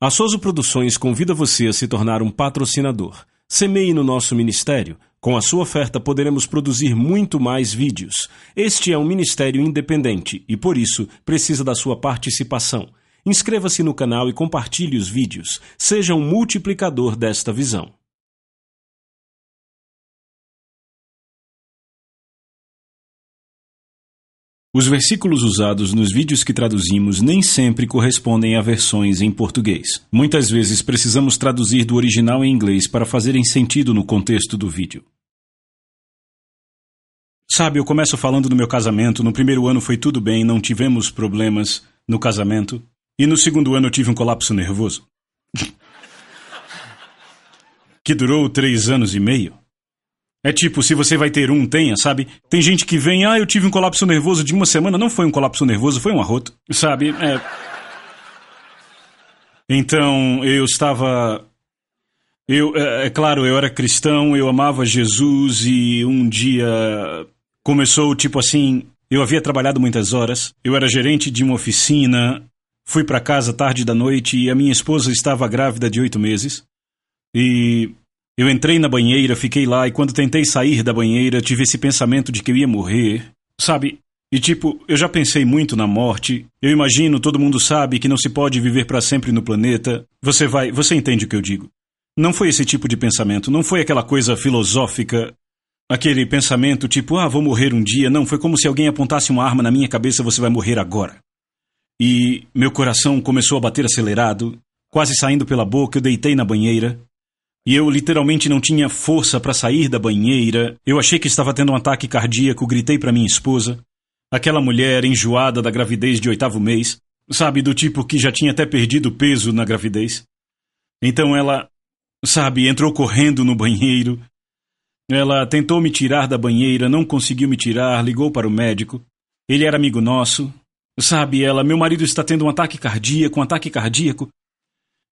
A Soso Produções convida você a se tornar um patrocinador. Semeie no nosso ministério. Com a sua oferta poderemos produzir muito mais vídeos. Este é um ministério independente e, por isso, precisa da sua participação. Inscreva-se no canal e compartilhe os vídeos. Seja um multiplicador desta visão. Os versículos usados nos vídeos que traduzimos nem sempre correspondem a versões em português. Muitas vezes precisamos traduzir do original em inglês para fazerem sentido no contexto do vídeo. Sabe, eu começo falando do meu casamento. No primeiro ano foi tudo bem, não tivemos problemas no casamento. E no segundo ano eu tive um colapso nervoso. que durou três anos e meio. É tipo, se você vai ter um, tenha, sabe? Tem gente que vem, ah, eu tive um colapso nervoso de uma semana. Não foi um colapso nervoso, foi um arroto, sabe? É. Então, eu estava. Eu, é, é claro, eu era cristão, eu amava Jesus e um dia começou tipo assim. Eu havia trabalhado muitas horas, eu era gerente de uma oficina, fui para casa tarde da noite e a minha esposa estava grávida de oito meses. E eu entrei na banheira, fiquei lá e quando tentei sair da banheira, tive esse pensamento de que eu ia morrer. Sabe? E tipo, eu já pensei muito na morte. Eu imagino, todo mundo sabe que não se pode viver para sempre no planeta. Você vai, você entende o que eu digo? Não foi esse tipo de pensamento, não foi aquela coisa filosófica, aquele pensamento tipo, ah, vou morrer um dia. Não, foi como se alguém apontasse uma arma na minha cabeça, você vai morrer agora. E meu coração começou a bater acelerado, quase saindo pela boca, eu deitei na banheira. E eu literalmente não tinha força para sair da banheira. Eu achei que estava tendo um ataque cardíaco, gritei para minha esposa. Aquela mulher enjoada da gravidez de oitavo mês, sabe, do tipo que já tinha até perdido peso na gravidez. Então ela, sabe, entrou correndo no banheiro. Ela tentou me tirar da banheira, não conseguiu me tirar, ligou para o médico. Ele era amigo nosso. Sabe, ela, meu marido está tendo um ataque cardíaco, um ataque cardíaco.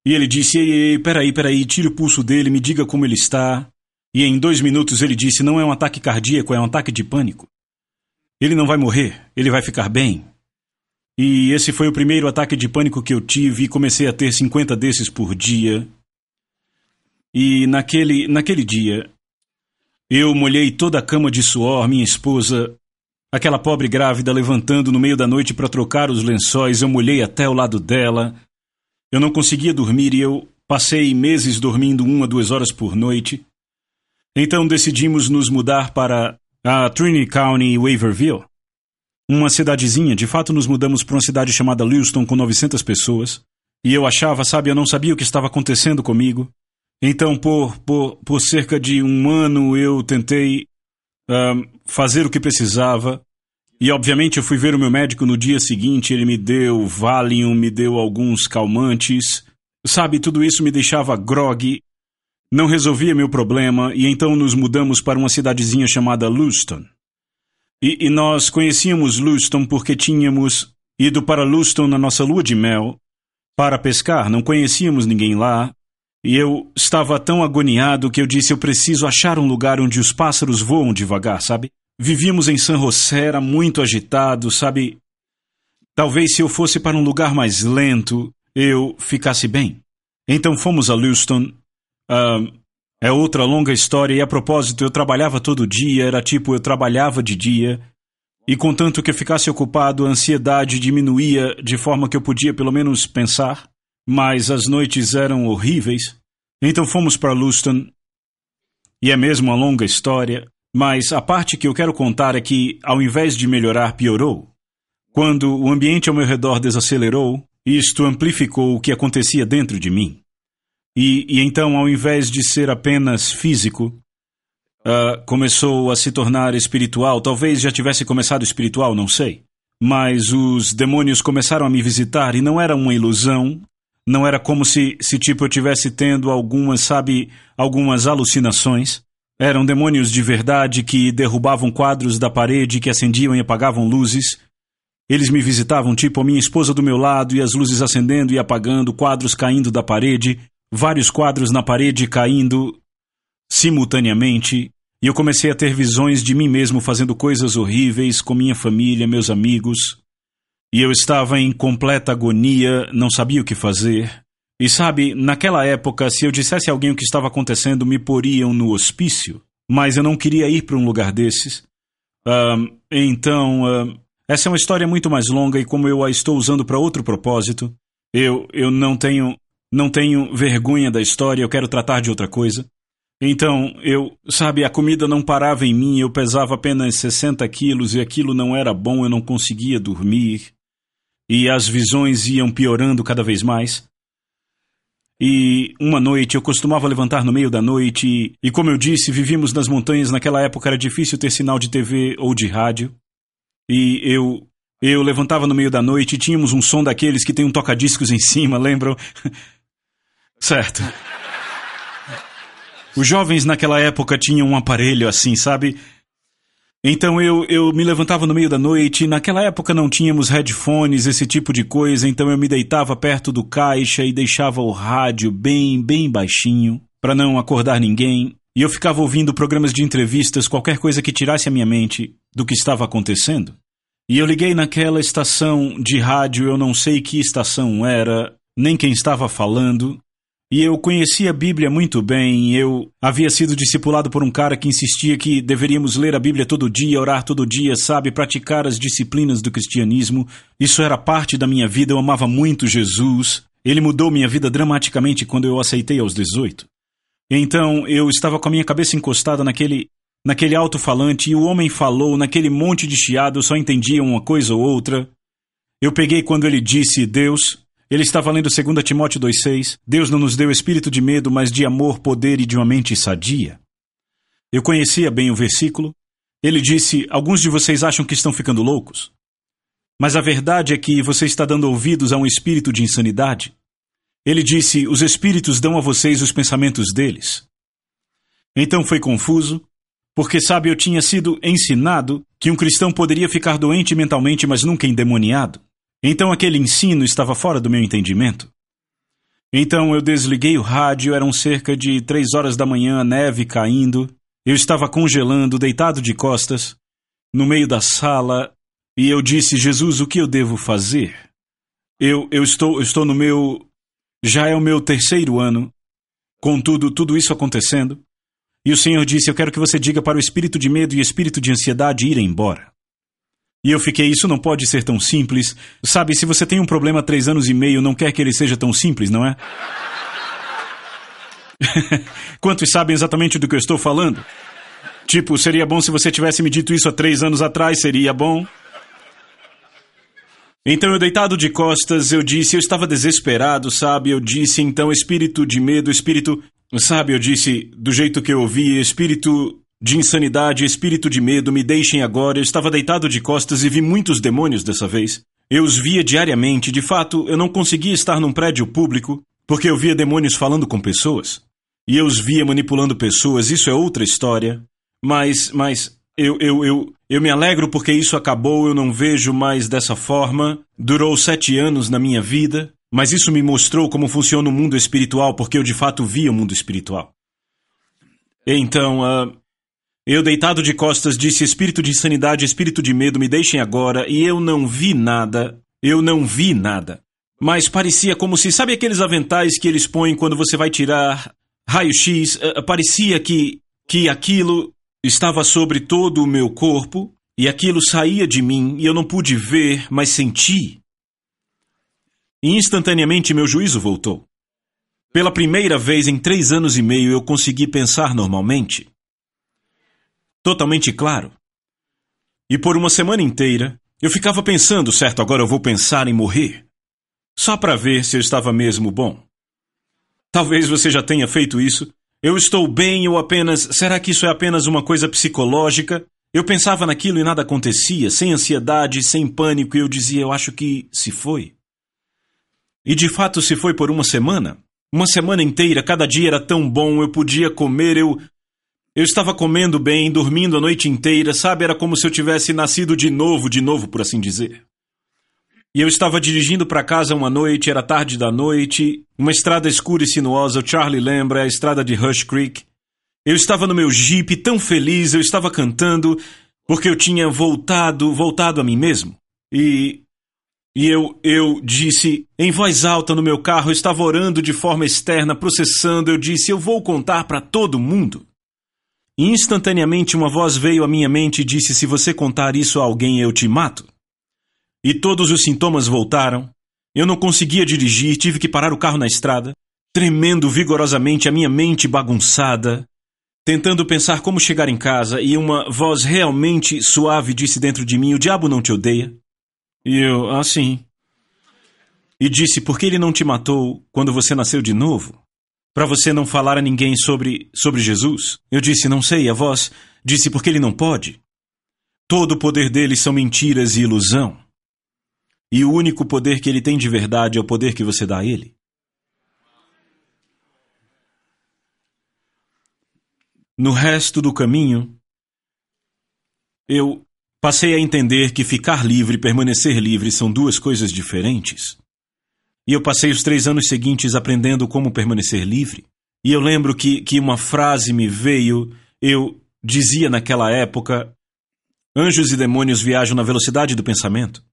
E ele disse: Ei, ei, peraí, peraí, tire o pulso dele, me diga como ele está. E em dois minutos ele disse: Não é um ataque cardíaco, é um ataque de pânico. Ele não vai morrer, ele vai ficar bem. E esse foi o primeiro ataque de pânico que eu tive e comecei a ter 50 desses por dia. E naquele, naquele dia, eu molhei toda a cama de suor, minha esposa, aquela pobre grávida levantando no meio da noite para trocar os lençóis, eu molhei até o lado dela. Eu não conseguia dormir e eu passei meses dormindo uma, duas horas por noite. Então decidimos nos mudar para a Trinity County, Waverville. Uma cidadezinha, de fato nos mudamos para uma cidade chamada Lewiston com 900 pessoas. E eu achava, sabe, eu não sabia o que estava acontecendo comigo. Então, por, por, por cerca de um ano, eu tentei uh, fazer o que precisava. E obviamente eu fui ver o meu médico no dia seguinte, ele me deu Valium, me deu alguns calmantes. Sabe, tudo isso me deixava grog, não resolvia meu problema, e então nos mudamos para uma cidadezinha chamada Lewiston. E, e nós conhecíamos Lewiston porque tínhamos ido para Lewiston na nossa lua de mel para pescar, não conhecíamos ninguém lá, e eu estava tão agoniado que eu disse: eu preciso achar um lugar onde os pássaros voam devagar, sabe? Vivíamos em San José, era muito agitado, sabe? Talvez se eu fosse para um lugar mais lento, eu ficasse bem. Então fomos a Lewiston. Uh, é outra longa história, e a propósito, eu trabalhava todo dia, era tipo, eu trabalhava de dia, e contanto que eu ficasse ocupado, a ansiedade diminuía de forma que eu podia pelo menos pensar, mas as noites eram horríveis. Então fomos para Lewiston, e é mesmo uma longa história, mas a parte que eu quero contar é que, ao invés de melhorar, piorou. Quando o ambiente ao meu redor desacelerou, isto amplificou o que acontecia dentro de mim. E, e então, ao invés de ser apenas físico, uh, começou a se tornar espiritual. Talvez já tivesse começado espiritual, não sei. Mas os demônios começaram a me visitar e não era uma ilusão. Não era como se, se tipo, eu tivesse tendo algumas, sabe, algumas alucinações. Eram demônios de verdade que derrubavam quadros da parede, que acendiam e apagavam luzes. Eles me visitavam, tipo, a minha esposa do meu lado e as luzes acendendo e apagando, quadros caindo da parede, vários quadros na parede caindo simultaneamente, e eu comecei a ter visões de mim mesmo fazendo coisas horríveis com minha família, meus amigos. E eu estava em completa agonia, não sabia o que fazer. E sabe, naquela época, se eu dissesse a alguém o que estava acontecendo, me poriam no hospício. Mas eu não queria ir para um lugar desses. Uh, então, uh, essa é uma história muito mais longa e como eu a estou usando para outro propósito, eu, eu não tenho não tenho vergonha da história, eu quero tratar de outra coisa. Então, eu, sabe, a comida não parava em mim, eu pesava apenas 60 quilos e aquilo não era bom, eu não conseguia dormir. E as visões iam piorando cada vez mais. E uma noite eu costumava levantar no meio da noite e, e, como eu disse, vivíamos nas montanhas, naquela época era difícil ter sinal de TV ou de rádio. E eu eu levantava no meio da noite e tínhamos um som daqueles que tem um toca-discos em cima, lembram? certo. Os jovens naquela época tinham um aparelho assim, sabe? Então eu, eu me levantava no meio da noite, naquela época não tínhamos headphones, esse tipo de coisa, então eu me deitava perto do caixa e deixava o rádio bem, bem baixinho, para não acordar ninguém, e eu ficava ouvindo programas de entrevistas, qualquer coisa que tirasse a minha mente do que estava acontecendo. E eu liguei naquela estação de rádio, eu não sei que estação era, nem quem estava falando, e eu conhecia a Bíblia muito bem, eu havia sido discipulado por um cara que insistia que deveríamos ler a Bíblia todo dia, orar todo dia, sabe, praticar as disciplinas do cristianismo. Isso era parte da minha vida, eu amava muito Jesus. Ele mudou minha vida dramaticamente quando eu aceitei aos 18. Então eu estava com a minha cabeça encostada naquele naquele alto-falante e o homem falou naquele monte de chiado, eu só entendia uma coisa ou outra. Eu peguei quando ele disse: "Deus, ele estava lendo 2 Timóteo 2,6: Deus não nos deu espírito de medo, mas de amor, poder e de uma mente sadia. Eu conhecia bem o versículo. Ele disse: Alguns de vocês acham que estão ficando loucos. Mas a verdade é que você está dando ouvidos a um espírito de insanidade. Ele disse: Os espíritos dão a vocês os pensamentos deles. Então foi confuso, porque, sabe, eu tinha sido ensinado que um cristão poderia ficar doente mentalmente, mas nunca endemoniado. Então aquele ensino estava fora do meu entendimento. Então eu desliguei o rádio, eram cerca de três horas da manhã, neve caindo. Eu estava congelando, deitado de costas, no meio da sala, e eu disse: Jesus, o que eu devo fazer? Eu, eu, estou, estou no meu. Já é o meu terceiro ano, com tudo, isso acontecendo. E o Senhor disse: Eu quero que você diga para o espírito de medo e espírito de ansiedade irem embora. E eu fiquei, isso não pode ser tão simples. Sabe, se você tem um problema há três anos e meio, não quer que ele seja tão simples, não é? Quantos sabem exatamente do que eu estou falando? Tipo, seria bom se você tivesse me dito isso há três anos atrás, seria bom. Então eu deitado de costas, eu disse, eu estava desesperado, sabe? Eu disse, então, espírito de medo, espírito. Sabe, eu disse, do jeito que eu ouvi, espírito de insanidade, espírito de medo, me deixem agora. Eu estava deitado de costas e vi muitos demônios dessa vez. Eu os via diariamente. De fato, eu não conseguia estar num prédio público porque eu via demônios falando com pessoas. E eu os via manipulando pessoas. Isso é outra história. Mas, mas, eu, eu, eu, eu me alegro porque isso acabou. Eu não vejo mais dessa forma. Durou sete anos na minha vida. Mas isso me mostrou como funciona o mundo espiritual porque eu de fato via o mundo espiritual. Então, uh, eu, deitado de costas, disse: Espírito de insanidade, espírito de medo, me deixem agora. E eu não vi nada. Eu não vi nada. Mas parecia como se, sabe aqueles aventais que eles põem quando você vai tirar raio-x? Uh, parecia que, que aquilo estava sobre todo o meu corpo e aquilo saía de mim e eu não pude ver, mas senti. E instantaneamente meu juízo voltou. pela primeira vez em três anos e meio eu consegui pensar normalmente. Totalmente claro. E por uma semana inteira, eu ficava pensando, certo, agora eu vou pensar em morrer. Só para ver se eu estava mesmo bom. Talvez você já tenha feito isso. Eu estou bem ou apenas. Será que isso é apenas uma coisa psicológica? Eu pensava naquilo e nada acontecia, sem ansiedade, sem pânico, e eu dizia, eu acho que se foi. E de fato se foi por uma semana. Uma semana inteira, cada dia era tão bom, eu podia comer, eu. Eu estava comendo bem, dormindo a noite inteira, sabe? Era como se eu tivesse nascido de novo, de novo, por assim dizer. E eu estava dirigindo para casa uma noite, era tarde da noite, uma estrada escura e sinuosa, o Charlie lembra, a estrada de Rush Creek. Eu estava no meu jeep tão feliz, eu estava cantando, porque eu tinha voltado, voltado a mim mesmo. E e eu, eu disse em voz alta no meu carro, eu estava orando de forma externa, processando, eu disse: Eu vou contar para todo mundo. E instantaneamente uma voz veio à minha mente e disse: Se você contar isso a alguém, eu te mato. E todos os sintomas voltaram. Eu não conseguia dirigir, tive que parar o carro na estrada, tremendo vigorosamente, a minha mente bagunçada, tentando pensar como chegar em casa, e uma voz realmente suave disse dentro de mim: O diabo não te odeia. E eu, assim. E disse: Por que ele não te matou quando você nasceu de novo? Para você não falar a ninguém sobre, sobre Jesus? Eu disse: Não sei. A voz disse: Porque ele não pode. Todo o poder dele são mentiras e ilusão. E o único poder que ele tem de verdade é o poder que você dá a ele. No resto do caminho, eu Passei a entender que ficar livre e permanecer livre são duas coisas diferentes. E eu passei os três anos seguintes aprendendo como permanecer livre. E eu lembro que, que uma frase me veio, eu dizia naquela época: anjos e demônios viajam na velocidade do pensamento.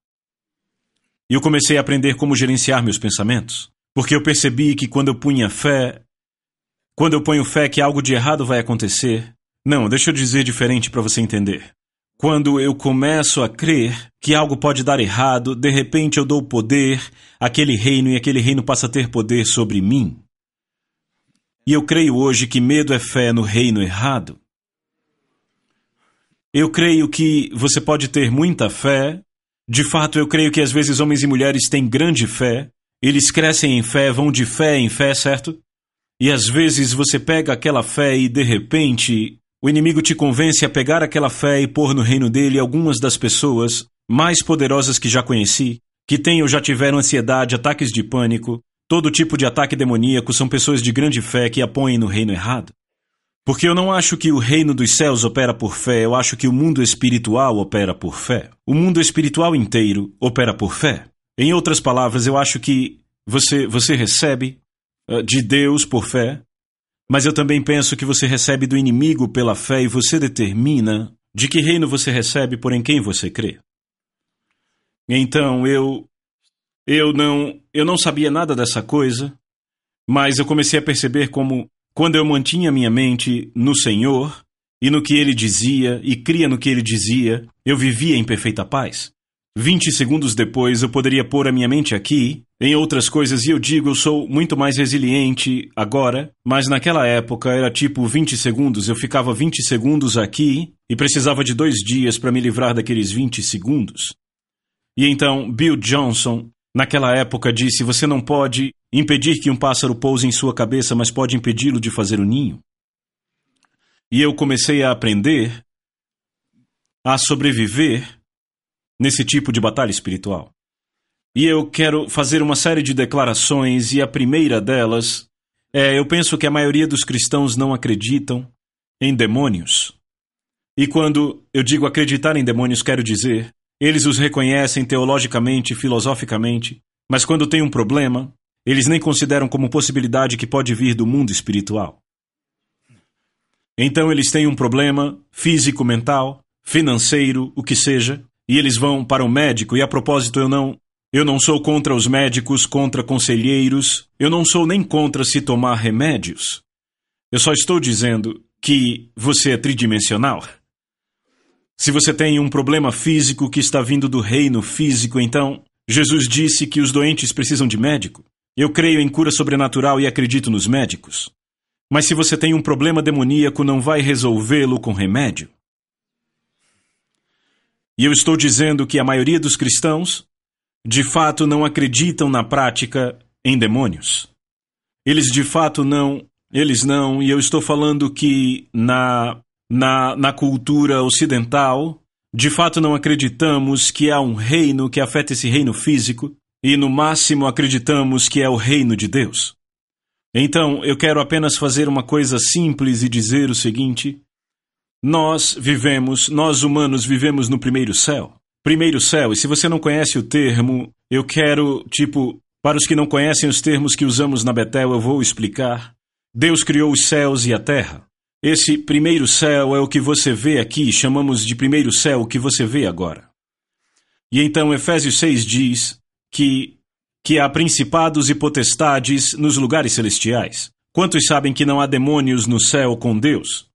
E eu comecei a aprender como gerenciar meus pensamentos, porque eu percebi que quando eu punha fé, quando eu ponho fé que algo de errado vai acontecer, não, deixa eu dizer diferente para você entender. Quando eu começo a crer que algo pode dar errado, de repente eu dou poder àquele reino e aquele reino passa a ter poder sobre mim. E eu creio hoje que medo é fé no reino errado. Eu creio que você pode ter muita fé. De fato, eu creio que às vezes homens e mulheres têm grande fé. Eles crescem em fé, vão de fé em fé, certo? E às vezes você pega aquela fé e de repente o inimigo te convence a pegar aquela fé e pôr no reino dele algumas das pessoas mais poderosas que já conheci, que têm ou já tiveram ansiedade, ataques de pânico, todo tipo de ataque demoníaco são pessoas de grande fé que a põem no reino errado. Porque eu não acho que o reino dos céus opera por fé, eu acho que o mundo espiritual opera por fé. O mundo espiritual inteiro opera por fé. Em outras palavras, eu acho que você, você recebe uh, de Deus por fé, mas eu também penso que você recebe do inimigo pela fé e você determina de que reino você recebe por em quem você crê. Então eu eu não eu não sabia nada dessa coisa, mas eu comecei a perceber como quando eu mantinha minha mente no Senhor e no que ele dizia e cria no que ele dizia, eu vivia em perfeita paz. Vinte segundos depois eu poderia pôr a minha mente aqui, em outras coisas, e eu digo eu sou muito mais resiliente agora, mas naquela época era tipo 20 segundos, eu ficava 20 segundos aqui e precisava de dois dias para me livrar daqueles 20 segundos. E então Bill Johnson, naquela época, disse: Você não pode impedir que um pássaro pouse em sua cabeça, mas pode impedi-lo de fazer o ninho. E eu comecei a aprender a sobreviver nesse tipo de batalha espiritual. E eu quero fazer uma série de declarações, e a primeira delas é: eu penso que a maioria dos cristãos não acreditam em demônios. E quando eu digo acreditar em demônios, quero dizer, eles os reconhecem teologicamente, filosoficamente, mas quando tem um problema, eles nem consideram como possibilidade que pode vir do mundo espiritual. Então eles têm um problema físico, mental, financeiro, o que seja, e eles vão para o médico, e a propósito, eu não. Eu não sou contra os médicos, contra conselheiros, eu não sou nem contra se tomar remédios. Eu só estou dizendo que você é tridimensional. Se você tem um problema físico que está vindo do reino físico, então Jesus disse que os doentes precisam de médico. Eu creio em cura sobrenatural e acredito nos médicos. Mas se você tem um problema demoníaco, não vai resolvê-lo com remédio. E eu estou dizendo que a maioria dos cristãos, de fato, não acreditam na prática em demônios. Eles de fato não, eles não, e eu estou falando que na, na, na cultura ocidental, de fato não acreditamos que há um reino que afeta esse reino físico, e no máximo acreditamos que é o reino de Deus. Então, eu quero apenas fazer uma coisa simples e dizer o seguinte: nós vivemos, nós humanos vivemos no primeiro céu. Primeiro céu, e se você não conhece o termo, eu quero, tipo, para os que não conhecem os termos que usamos na Betel, eu vou explicar. Deus criou os céus e a terra. Esse primeiro céu é o que você vê aqui, chamamos de primeiro céu o que você vê agora. E então Efésios 6 diz que, que há principados e potestades nos lugares celestiais. Quantos sabem que não há demônios no céu com Deus?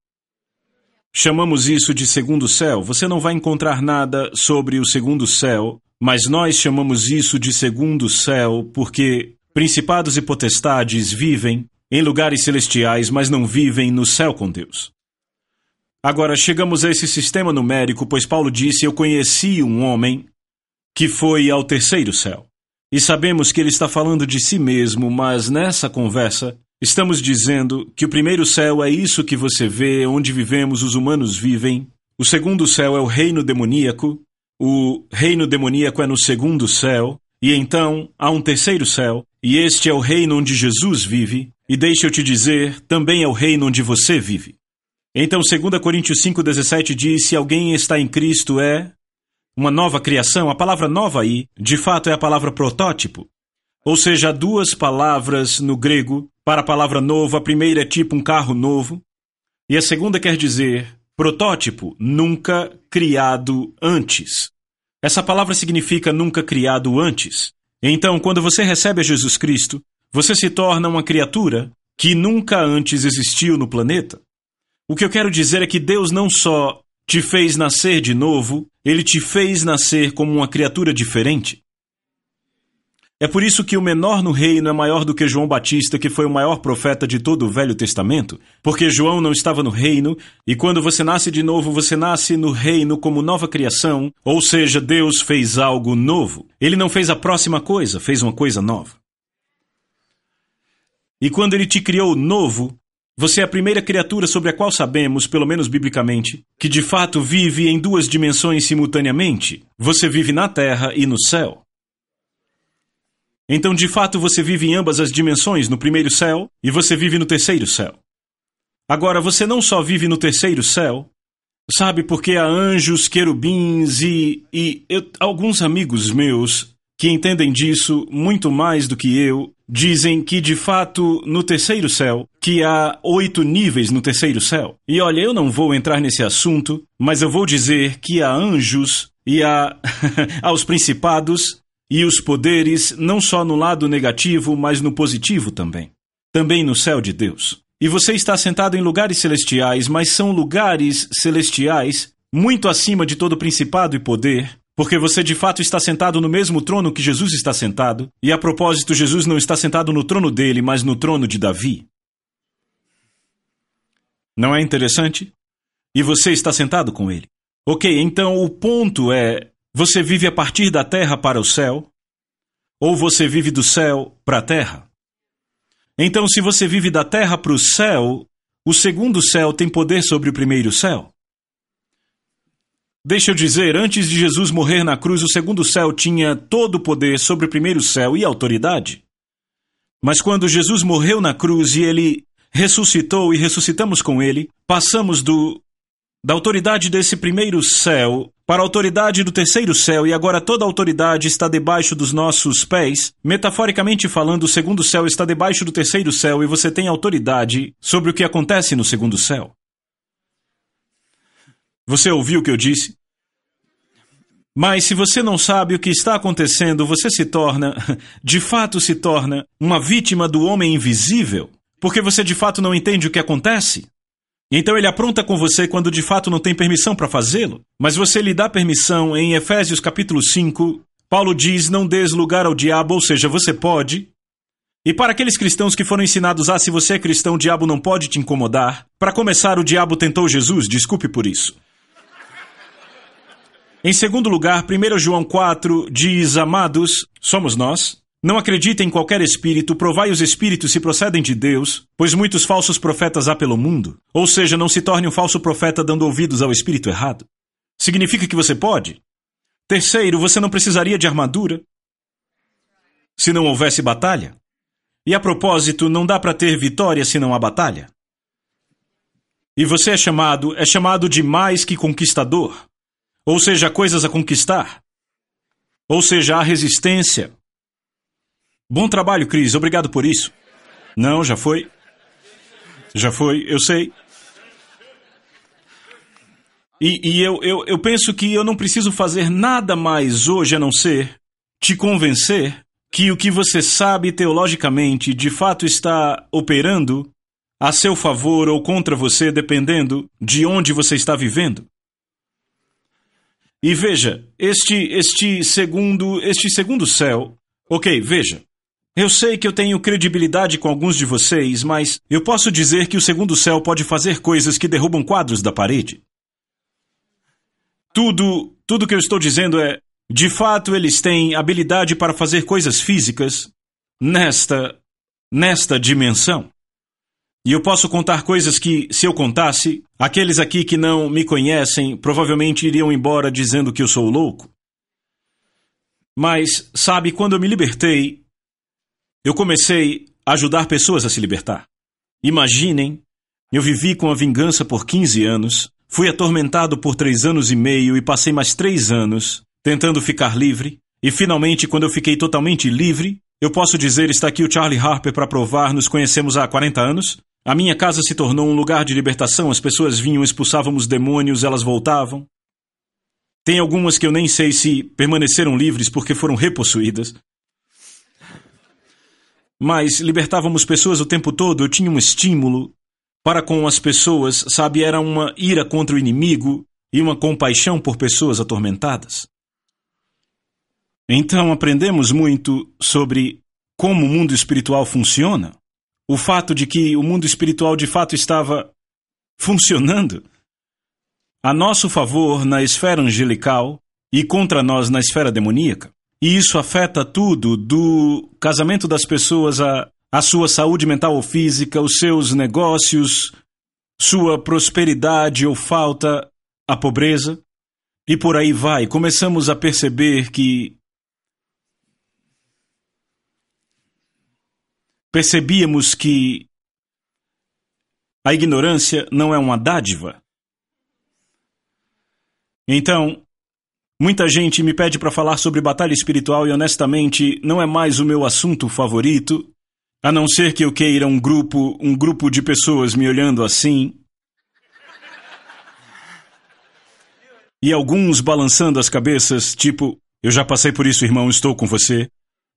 Chamamos isso de segundo céu. Você não vai encontrar nada sobre o segundo céu, mas nós chamamos isso de segundo céu porque principados e potestades vivem em lugares celestiais, mas não vivem no céu com Deus. Agora chegamos a esse sistema numérico, pois Paulo disse: Eu conheci um homem que foi ao terceiro céu. E sabemos que ele está falando de si mesmo, mas nessa conversa estamos dizendo que o primeiro céu é isso que você vê, onde vivemos, os humanos vivem. O segundo céu é o reino demoníaco. O reino demoníaco é no segundo céu. E então há um terceiro céu, e este é o reino onde Jesus vive. E deixa eu te dizer, também é o reino onde você vive. Então, 2 Coríntios 5,17 diz: Se alguém está em Cristo, é uma nova criação, a palavra nova aí, de fato, é a palavra protótipo. Ou seja, há duas palavras no grego para a palavra novo. A primeira é tipo um carro novo, e a segunda quer dizer protótipo, nunca criado antes. Essa palavra significa nunca criado antes. Então, quando você recebe a Jesus Cristo, você se torna uma criatura que nunca antes existiu no planeta. O que eu quero dizer é que Deus não só te fez nascer de novo, ele te fez nascer como uma criatura diferente. É por isso que o menor no reino é maior do que João Batista, que foi o maior profeta de todo o Velho Testamento, porque João não estava no reino, e quando você nasce de novo, você nasce no reino como nova criação, ou seja, Deus fez algo novo. Ele não fez a próxima coisa, fez uma coisa nova. E quando ele te criou novo, você é a primeira criatura sobre a qual sabemos, pelo menos biblicamente, que de fato vive em duas dimensões simultaneamente. Você vive na terra e no céu. Então, de fato, você vive em ambas as dimensões, no primeiro céu e você vive no terceiro céu. Agora, você não só vive no terceiro céu, sabe, porque há anjos, querubins e, e eu, alguns amigos meus que entendem disso muito mais do que eu dizem que de fato no terceiro céu, que há oito níveis no terceiro céu. E olha, eu não vou entrar nesse assunto, mas eu vou dizer que há anjos e há aos principados e os poderes não só no lado negativo, mas no positivo também. Também no céu de Deus. E você está sentado em lugares celestiais, mas são lugares celestiais muito acima de todo principado e poder, porque você de fato está sentado no mesmo trono que Jesus está sentado, e a propósito, Jesus não está sentado no trono dele, mas no trono de Davi. Não é interessante? E você está sentado com ele. Ok, então o ponto é: você vive a partir da terra para o céu? Ou você vive do céu para a terra? Então, se você vive da terra para o céu, o segundo céu tem poder sobre o primeiro céu. Deixa eu dizer, antes de Jesus morrer na cruz, o segundo céu tinha todo o poder sobre o primeiro céu e autoridade. Mas quando Jesus morreu na cruz e ele ressuscitou e ressuscitamos com ele, passamos do da autoridade desse primeiro céu para a autoridade do terceiro céu, e agora toda a autoridade está debaixo dos nossos pés. Metaforicamente falando, o segundo céu está debaixo do terceiro céu e você tem autoridade sobre o que acontece no segundo céu. Você ouviu o que eu disse? Mas se você não sabe o que está acontecendo, você se torna, de fato se torna, uma vítima do homem invisível, porque você de fato não entende o que acontece. Então ele apronta com você quando de fato não tem permissão para fazê-lo. Mas você lhe dá permissão em Efésios capítulo 5. Paulo diz: Não des lugar ao diabo, ou seja, você pode. E para aqueles cristãos que foram ensinados, ah, se você é cristão, o diabo não pode te incomodar. Para começar, o diabo tentou Jesus, desculpe por isso. Em segundo lugar, 1 João 4 diz: Amados, somos nós. Não acreditem em qualquer espírito, provai os espíritos se procedem de Deus, pois muitos falsos profetas há pelo mundo. Ou seja, não se torne um falso profeta dando ouvidos ao espírito errado. Significa que você pode? Terceiro, você não precisaria de armadura se não houvesse batalha. E a propósito, não dá para ter vitória se não há batalha. E você é chamado, é chamado de mais que conquistador. Ou seja, coisas a conquistar. Ou seja, a resistência. Bom trabalho, Cris. Obrigado por isso. Não, já foi. Já foi, eu sei. E, e eu, eu, eu penso que eu não preciso fazer nada mais hoje a não ser te convencer que o que você sabe teologicamente de fato está operando a seu favor ou contra você, dependendo de onde você está vivendo. E veja, este este segundo este segundo céu, ok, veja. Eu sei que eu tenho credibilidade com alguns de vocês, mas eu posso dizer que o segundo céu pode fazer coisas que derrubam quadros da parede. Tudo, tudo que eu estou dizendo é, de fato, eles têm habilidade para fazer coisas físicas nesta nesta dimensão. E eu posso contar coisas que, se eu contasse, aqueles aqui que não me conhecem provavelmente iriam embora dizendo que eu sou louco. Mas, sabe, quando eu me libertei, eu comecei a ajudar pessoas a se libertar. Imaginem, eu vivi com a vingança por 15 anos, fui atormentado por três anos e meio e passei mais três anos tentando ficar livre, e finalmente, quando eu fiquei totalmente livre, eu posso dizer, está aqui o Charlie Harper para provar, nos conhecemos há 40 anos, a minha casa se tornou um lugar de libertação, as pessoas vinham, expulsávamos demônios, elas voltavam. Tem algumas que eu nem sei se permaneceram livres porque foram repossuídas. Mas libertávamos pessoas o tempo todo, eu tinha um estímulo para com as pessoas, sabe? Era uma ira contra o inimigo e uma compaixão por pessoas atormentadas. Então aprendemos muito sobre como o mundo espiritual funciona o fato de que o mundo espiritual de fato estava funcionando a nosso favor na esfera angelical e contra nós na esfera demoníaca. E isso afeta tudo, do casamento das pessoas à, à sua saúde mental ou física, os seus negócios, sua prosperidade ou falta, a pobreza. E por aí vai. Começamos a perceber que percebíamos que a ignorância não é uma dádiva. Então, muita gente me pede para falar sobre batalha espiritual e honestamente não é mais o meu assunto favorito, a não ser que eu queira um grupo, um grupo de pessoas me olhando assim. E alguns balançando as cabeças, tipo, eu já passei por isso, irmão, estou com você.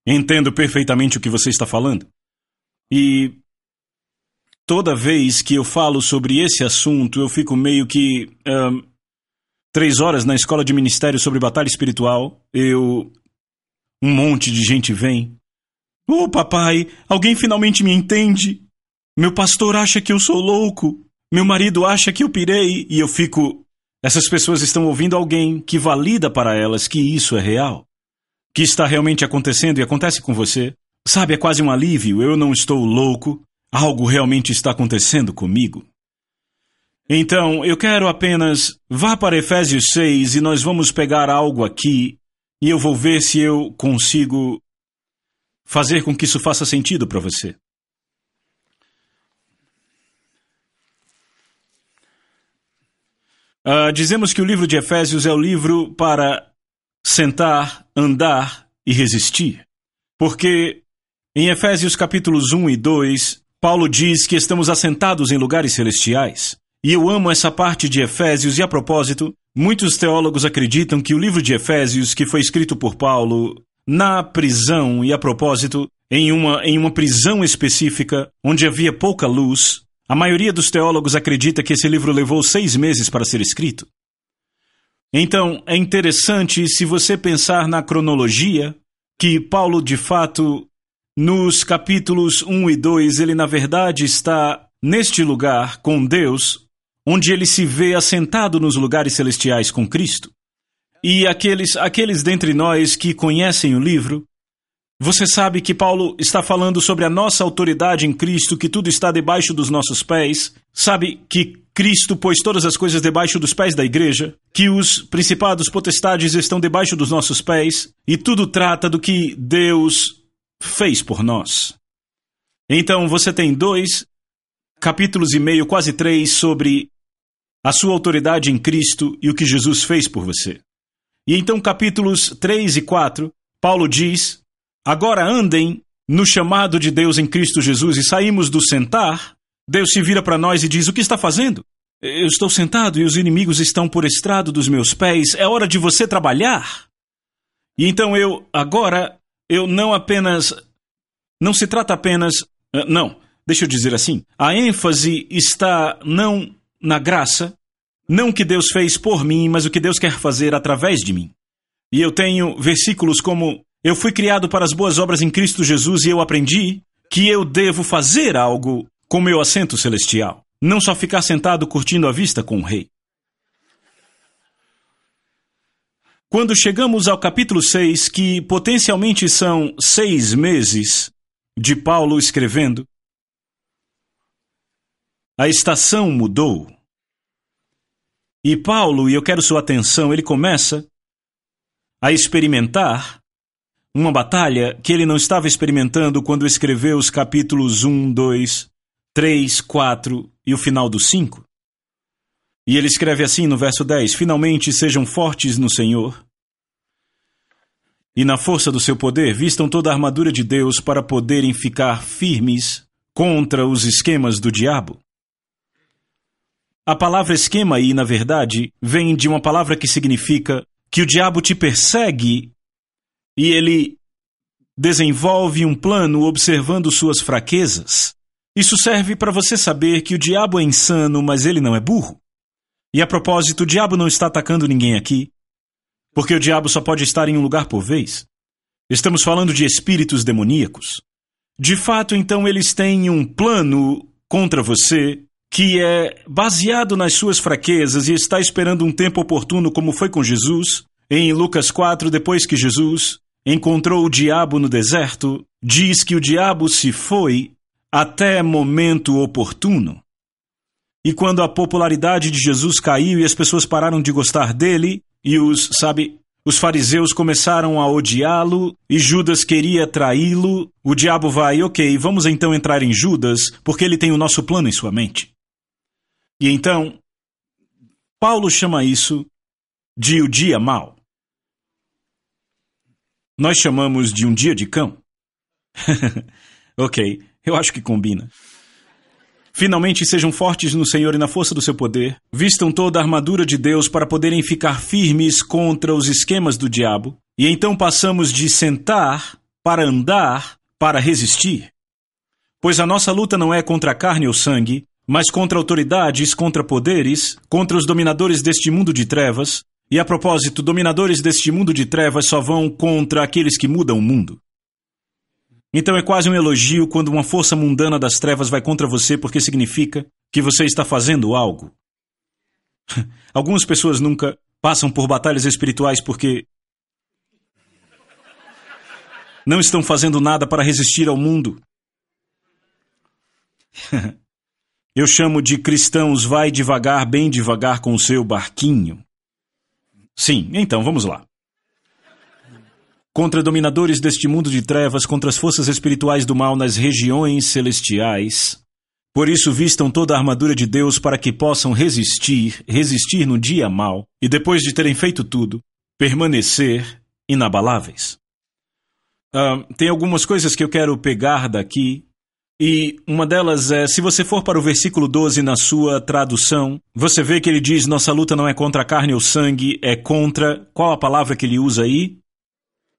Entendo perfeitamente o que você está falando. E toda vez que eu falo sobre esse assunto, eu fico meio que. Um, três horas na escola de ministério sobre batalha espiritual, eu. Um monte de gente vem. Ô oh, papai, alguém finalmente me entende? Meu pastor acha que eu sou louco. Meu marido acha que eu pirei. E eu fico. Essas pessoas estão ouvindo alguém que valida para elas que isso é real. Que está realmente acontecendo e acontece com você. Sabe, é quase um alívio, eu não estou louco, algo realmente está acontecendo comigo. Então, eu quero apenas vá para Efésios 6 e nós vamos pegar algo aqui e eu vou ver se eu consigo fazer com que isso faça sentido para você. Uh, dizemos que o livro de Efésios é o livro para sentar, andar e resistir. Porque em Efésios capítulos 1 e 2, Paulo diz que estamos assentados em lugares celestiais. E eu amo essa parte de Efésios e a propósito, muitos teólogos acreditam que o livro de Efésios, que foi escrito por Paulo na prisão e a propósito, em uma, em uma prisão específica, onde havia pouca luz, a maioria dos teólogos acredita que esse livro levou seis meses para ser escrito. Então, é interessante se você pensar na cronologia, que Paulo de fato nos capítulos 1 e 2, ele na verdade está neste lugar com Deus, onde ele se vê assentado nos lugares celestiais com Cristo. E aqueles, aqueles dentre nós que conhecem o livro, você sabe que Paulo está falando sobre a nossa autoridade em Cristo, que tudo está debaixo dos nossos pés. Sabe que Cristo pôs todas as coisas debaixo dos pés da igreja, que os principados potestades estão debaixo dos nossos pés, e tudo trata do que Deus fez por nós. Então você tem dois capítulos e meio, quase três, sobre a sua autoridade em Cristo e o que Jesus fez por você. E então, capítulos 3 e 4, Paulo diz: Agora andem no chamado de Deus em Cristo Jesus e saímos do sentar. Deus se vira para nós e diz: O que está fazendo? Eu estou sentado e os inimigos estão por estrado dos meus pés. É hora de você trabalhar. E então eu, agora, eu não apenas. Não se trata apenas. Eh, não, deixa eu dizer assim. A ênfase está não na graça, não o que Deus fez por mim, mas o que Deus quer fazer através de mim. E eu tenho versículos como: Eu fui criado para as boas obras em Cristo Jesus e eu aprendi que eu devo fazer algo com meu assento celestial, não só ficar sentado curtindo a vista com o rei. Quando chegamos ao capítulo 6, que potencialmente são seis meses de Paulo escrevendo, a estação mudou. E Paulo, e eu quero sua atenção, ele começa a experimentar uma batalha que ele não estava experimentando quando escreveu os capítulos 1, 2, 3, 4 e o final do 5. E ele escreve assim no verso 10: Finalmente sejam fortes no Senhor e na força do seu poder, vistam toda a armadura de Deus para poderem ficar firmes contra os esquemas do diabo. A palavra esquema aí, na verdade, vem de uma palavra que significa que o diabo te persegue e ele desenvolve um plano observando suas fraquezas. Isso serve para você saber que o diabo é insano, mas ele não é burro. E a propósito, o diabo não está atacando ninguém aqui, porque o diabo só pode estar em um lugar por vez. Estamos falando de espíritos demoníacos. De fato, então, eles têm um plano contra você que é baseado nas suas fraquezas e está esperando um tempo oportuno, como foi com Jesus. Em Lucas 4, depois que Jesus encontrou o diabo no deserto, diz que o diabo se foi até momento oportuno. E quando a popularidade de Jesus caiu e as pessoas pararam de gostar dele, e os, sabe, os fariseus começaram a odiá-lo e Judas queria traí-lo, o diabo vai, ok, vamos então entrar em Judas, porque ele tem o nosso plano em sua mente. E então, Paulo chama isso de o dia mau. Nós chamamos de um dia de cão. ok, eu acho que combina. Finalmente sejam fortes no Senhor e na força do seu poder, vistam toda a armadura de Deus para poderem ficar firmes contra os esquemas do diabo, e então passamos de sentar para andar para resistir. Pois a nossa luta não é contra a carne ou sangue, mas contra autoridades, contra poderes, contra os dominadores deste mundo de trevas, e a propósito, dominadores deste mundo de trevas só vão contra aqueles que mudam o mundo. Então é quase um elogio quando uma força mundana das trevas vai contra você porque significa que você está fazendo algo. Algumas pessoas nunca passam por batalhas espirituais porque não estão fazendo nada para resistir ao mundo. Eu chamo de cristãos vai devagar, bem devagar com o seu barquinho. Sim, então vamos lá contra dominadores deste mundo de trevas, contra as forças espirituais do mal nas regiões celestiais. Por isso, vistam toda a armadura de Deus para que possam resistir, resistir no dia mal, e depois de terem feito tudo, permanecer inabaláveis. Uh, tem algumas coisas que eu quero pegar daqui, e uma delas é: se você for para o versículo 12 na sua tradução, você vê que ele diz: Nossa luta não é contra a carne ou sangue, é contra. Qual a palavra que ele usa aí?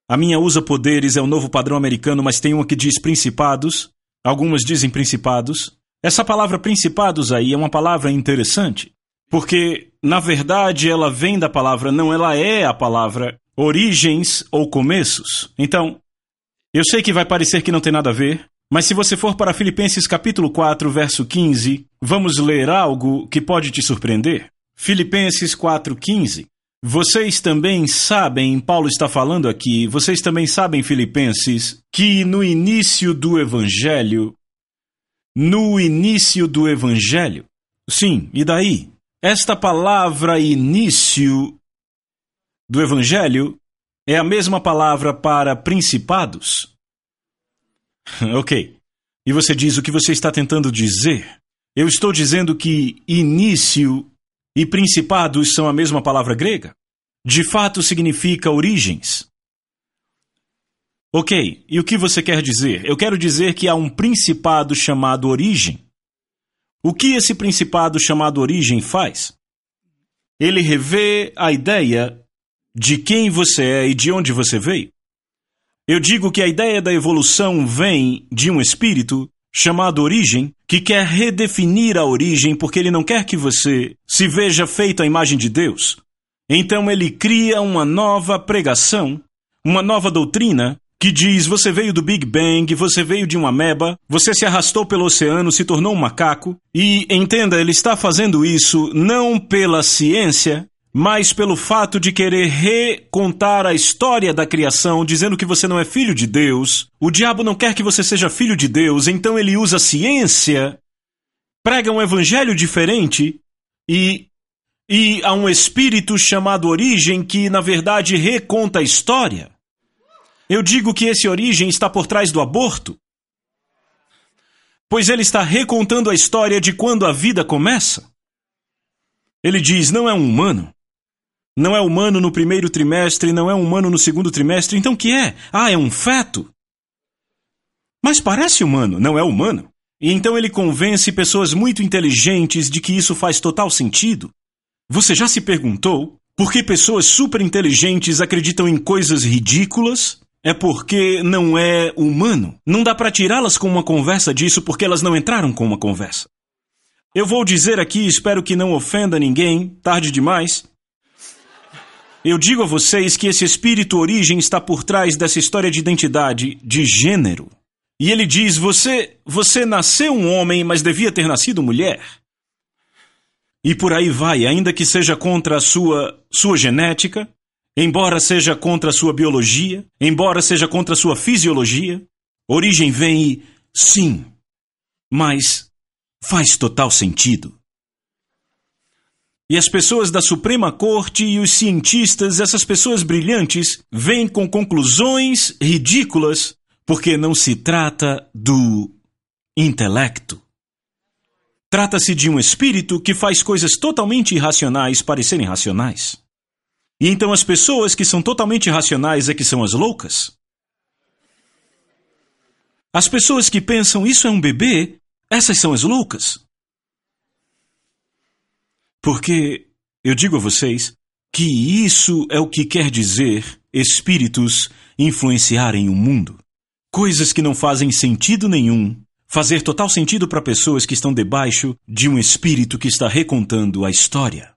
A minha usa poderes é o novo padrão americano, mas tem uma que diz principados. Algumas dizem principados. Essa palavra principados aí é uma palavra interessante, porque na verdade ela vem da palavra, não, ela é a palavra origens ou começos. Então, Eu sei que vai parecer que não tem nada a ver, mas se você for para Filipenses capítulo 4, verso 15, vamos ler algo que pode te surpreender. Filipenses 4:15. Vocês também sabem, Paulo está falando aqui, vocês também sabem, Filipenses, que no início do evangelho, no início do evangelho, sim, e daí? Esta palavra início do evangelho é a mesma palavra para principados? ok. E você diz o que você está tentando dizer? Eu estou dizendo que início e principados são a mesma palavra grega? De fato significa origens. Ok, e o que você quer dizer? Eu quero dizer que há um principado chamado origem. O que esse principado chamado origem faz? Ele revê a ideia de quem você é e de onde você veio. Eu digo que a ideia da evolução vem de um espírito chamado origem, que quer redefinir a origem porque ele não quer que você se veja feito à imagem de Deus. Então ele cria uma nova pregação, uma nova doutrina que diz: você veio do Big Bang, você veio de uma ameba, você se arrastou pelo oceano, se tornou um macaco. E entenda, ele está fazendo isso não pela ciência, mas pelo fato de querer recontar a história da criação, dizendo que você não é filho de Deus, o diabo não quer que você seja filho de Deus, então ele usa ciência, prega um evangelho diferente e e há um espírito chamado origem que na verdade reconta a história. Eu digo que esse origem está por trás do aborto, pois ele está recontando a história de quando a vida começa. Ele diz: não é um humano, não é humano no primeiro trimestre, não é humano no segundo trimestre, então que é? Ah, é um feto. Mas parece humano, não é humano. E então ele convence pessoas muito inteligentes de que isso faz total sentido. Você já se perguntou por que pessoas super inteligentes acreditam em coisas ridículas? É porque não é humano. Não dá para tirá-las com uma conversa disso porque elas não entraram com uma conversa. Eu vou dizer aqui, espero que não ofenda ninguém, tarde demais, eu digo a vocês que esse espírito origem está por trás dessa história de identidade, de gênero. E ele diz: você, você nasceu um homem, mas devia ter nascido mulher. E por aí vai, ainda que seja contra a sua, sua genética, embora seja contra a sua biologia, embora seja contra a sua fisiologia, origem vem e sim, mas faz total sentido. E as pessoas da Suprema Corte e os cientistas, essas pessoas brilhantes, vêm com conclusões ridículas porque não se trata do intelecto. Trata-se de um espírito que faz coisas totalmente irracionais parecerem racionais. E então as pessoas que são totalmente irracionais é que são as loucas. As pessoas que pensam isso é um bebê, essas são as loucas. Porque eu digo a vocês que isso é o que quer dizer espíritos influenciarem o mundo. Coisas que não fazem sentido nenhum, fazer total sentido para pessoas que estão debaixo de um espírito que está recontando a história.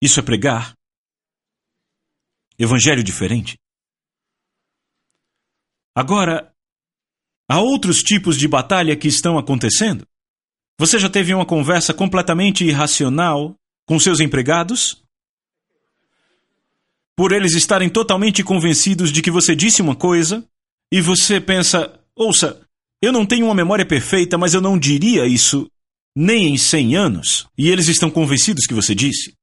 Isso é pregar evangelho diferente. Agora, há outros tipos de batalha que estão acontecendo? Você já teve uma conversa completamente irracional com seus empregados? Por eles estarem totalmente convencidos de que você disse uma coisa e você pensa: ouça, eu não tenho uma memória perfeita, mas eu não diria isso nem em 100 anos, e eles estão convencidos que você disse.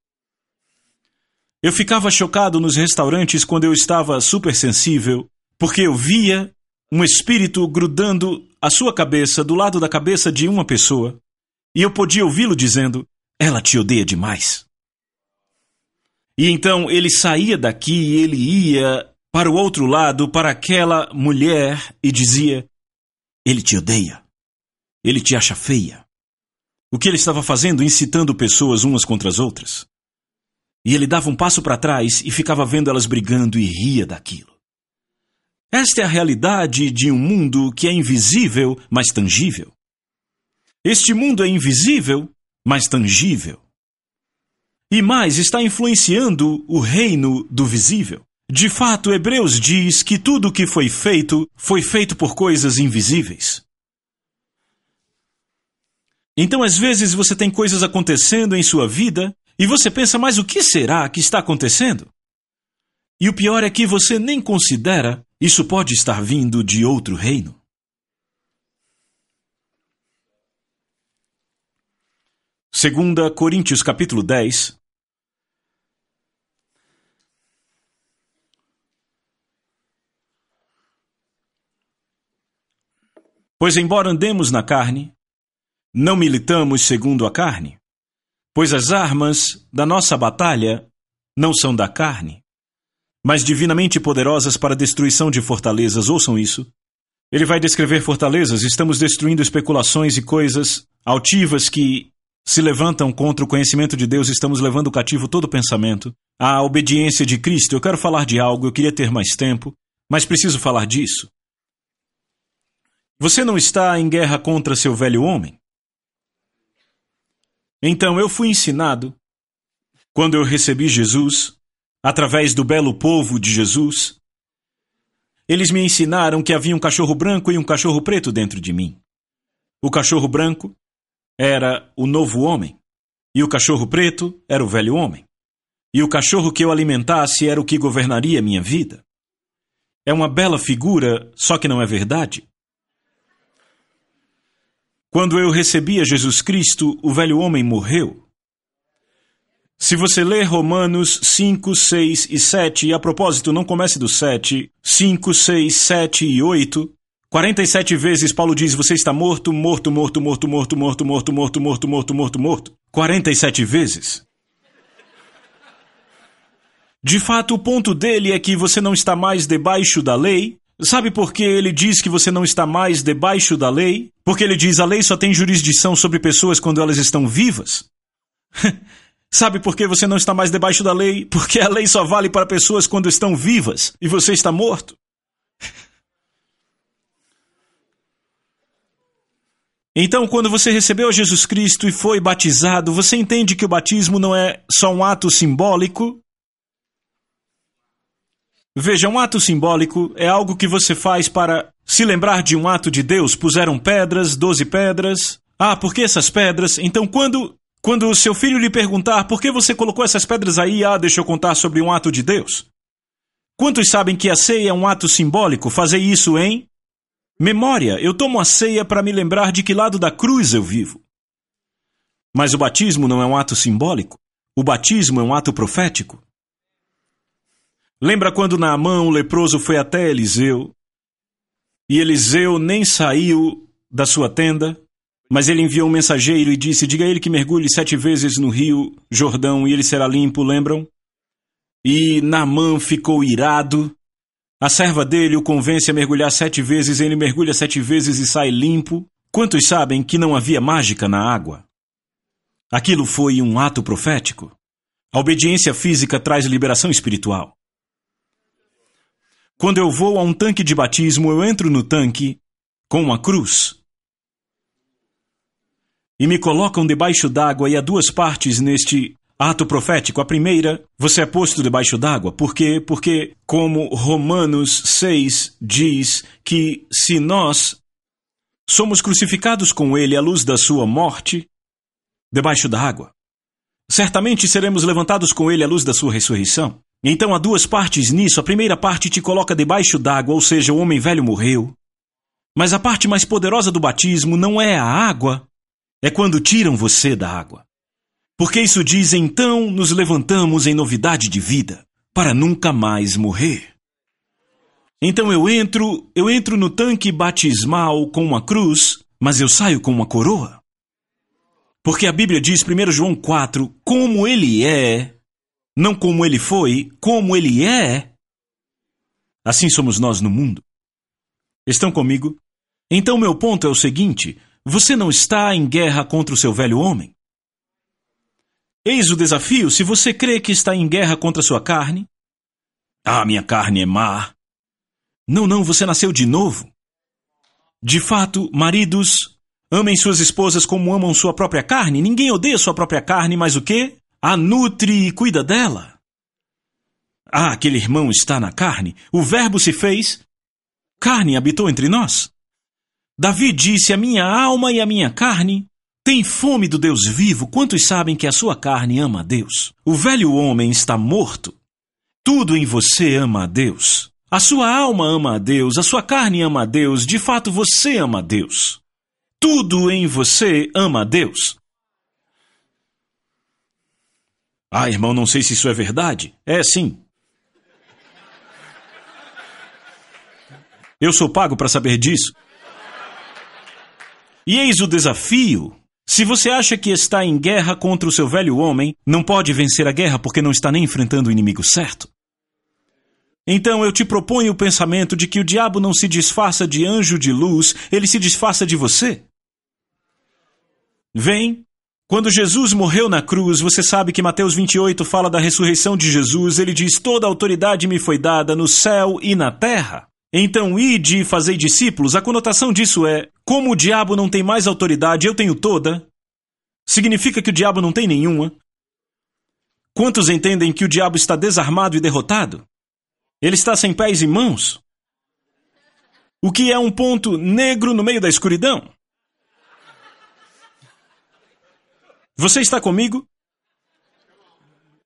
Eu ficava chocado nos restaurantes quando eu estava super sensível porque eu via um espírito grudando a sua cabeça do lado da cabeça de uma pessoa, e eu podia ouvi-lo dizendo: Ela te odeia demais. E então ele saía daqui e ele ia para o outro lado, para aquela mulher, e dizia: Ele te odeia. Ele te acha feia. O que ele estava fazendo? Incitando pessoas umas contra as outras. E ele dava um passo para trás e ficava vendo elas brigando e ria daquilo. Esta é a realidade de um mundo que é invisível, mas tangível. Este mundo é invisível, mas tangível. E mais, está influenciando o reino do visível. De fato, Hebreus diz que tudo o que foi feito foi feito por coisas invisíveis. Então, às vezes, você tem coisas acontecendo em sua vida e você pensa, mas o que será que está acontecendo? E o pior é que você nem considera isso pode estar vindo de outro reino. Segunda Coríntios capítulo 10 Pois embora andemos na carne, não militamos segundo a carne, pois as armas da nossa batalha não são da carne, mas divinamente poderosas para a destruição de fortalezas. Ouçam isso. Ele vai descrever fortalezas, estamos destruindo especulações e coisas altivas que se levantam contra o conhecimento de Deus, estamos levando cativo todo pensamento à obediência de Cristo. Eu quero falar de algo, eu queria ter mais tempo, mas preciso falar disso. Você não está em guerra contra seu velho homem? Então eu fui ensinado, quando eu recebi Jesus, através do belo povo de Jesus, eles me ensinaram que havia um cachorro branco e um cachorro preto dentro de mim. O cachorro branco era o novo homem, e o cachorro preto era o velho homem. E o cachorro que eu alimentasse era o que governaria minha vida. É uma bela figura, só que não é verdade. Quando eu recebi a Jesus Cristo, o velho homem morreu. Se você ler Romanos 5, 6 e 7, e a propósito, não comece do 7, 5, 6, 7 e 8, 47 vezes Paulo diz: Você está morto, morto, morto, morto, morto, morto, morto, morto, morto, morto, morto, morto. 47 vezes. De fato, o ponto dele é que você não está mais debaixo da lei, Sabe por que ele diz que você não está mais debaixo da lei? Porque ele diz a lei só tem jurisdição sobre pessoas quando elas estão vivas? Sabe por que você não está mais debaixo da lei? Porque a lei só vale para pessoas quando estão vivas e você está morto. Então, quando você recebeu Jesus Cristo e foi batizado, você entende que o batismo não é só um ato simbólico, Veja, um ato simbólico é algo que você faz para se lembrar de um ato de Deus. Puseram pedras, doze pedras. Ah, por que essas pedras? Então, quando quando seu filho lhe perguntar por que você colocou essas pedras aí, ah, deixa eu contar sobre um ato de Deus. Quantos sabem que a ceia é um ato simbólico? Fazer isso em memória. Eu tomo a ceia para me lembrar de que lado da cruz eu vivo. Mas o batismo não é um ato simbólico. O batismo é um ato profético. Lembra quando Naamã, o leproso, foi até Eliseu? E Eliseu nem saiu da sua tenda, mas ele enviou um mensageiro e disse: Diga a ele que mergulhe sete vezes no rio Jordão e ele será limpo, lembram? E Naamã ficou irado. A serva dele o convence a mergulhar sete vezes, ele mergulha sete vezes e sai limpo. Quantos sabem que não havia mágica na água? Aquilo foi um ato profético. A obediência física traz liberação espiritual. Quando eu vou a um tanque de batismo, eu entro no tanque com uma cruz. E me colocam debaixo d'água, e há duas partes neste ato profético. A primeira, você é posto debaixo d'água. Por quê? Porque, como Romanos 6 diz, que se nós somos crucificados com ele à luz da sua morte, debaixo da água, certamente seremos levantados com ele à luz da sua ressurreição. Então há duas partes nisso. A primeira parte te coloca debaixo d'água, ou seja, o homem velho morreu. Mas a parte mais poderosa do batismo não é a água, é quando tiram você da água. Porque isso diz: então nos levantamos em novidade de vida, para nunca mais morrer. Então eu entro, eu entro no tanque batismal com uma cruz, mas eu saio com uma coroa. Porque a Bíblia diz, 1 João 4, como ele é, não como ele foi, como ele é. Assim somos nós no mundo. Estão comigo? Então, meu ponto é o seguinte: você não está em guerra contra o seu velho homem. Eis o desafio: se você crê que está em guerra contra a sua carne, ah, minha carne é má. Não, não, você nasceu de novo. De fato, maridos, amem suas esposas como amam sua própria carne. Ninguém odeia sua própria carne, mas o quê? a nutre e cuida dela. Ah, aquele irmão está na carne. O Verbo se fez. Carne habitou entre nós. Davi disse: A minha alma e a minha carne têm fome do Deus vivo. Quantos sabem que a sua carne ama a Deus? O velho homem está morto. Tudo em você ama a Deus. A sua alma ama a Deus, a sua carne ama a Deus, de fato você ama a Deus. Tudo em você ama a Deus. Ah, irmão, não sei se isso é verdade. É sim. Eu sou pago para saber disso. E eis o desafio. Se você acha que está em guerra contra o seu velho homem, não pode vencer a guerra porque não está nem enfrentando o inimigo certo. Então eu te proponho o pensamento de que o diabo não se disfarça de anjo de luz, ele se disfarça de você. Vem. Quando Jesus morreu na cruz, você sabe que Mateus 28 fala da ressurreição de Jesus. Ele diz: Toda autoridade me foi dada no céu e na terra. Então, ide e fazei discípulos, a conotação disso é: como o diabo não tem mais autoridade, eu tenho toda. Significa que o diabo não tem nenhuma. Quantos entendem que o diabo está desarmado e derrotado? Ele está sem pés e mãos. O que é um ponto negro no meio da escuridão? Você está comigo?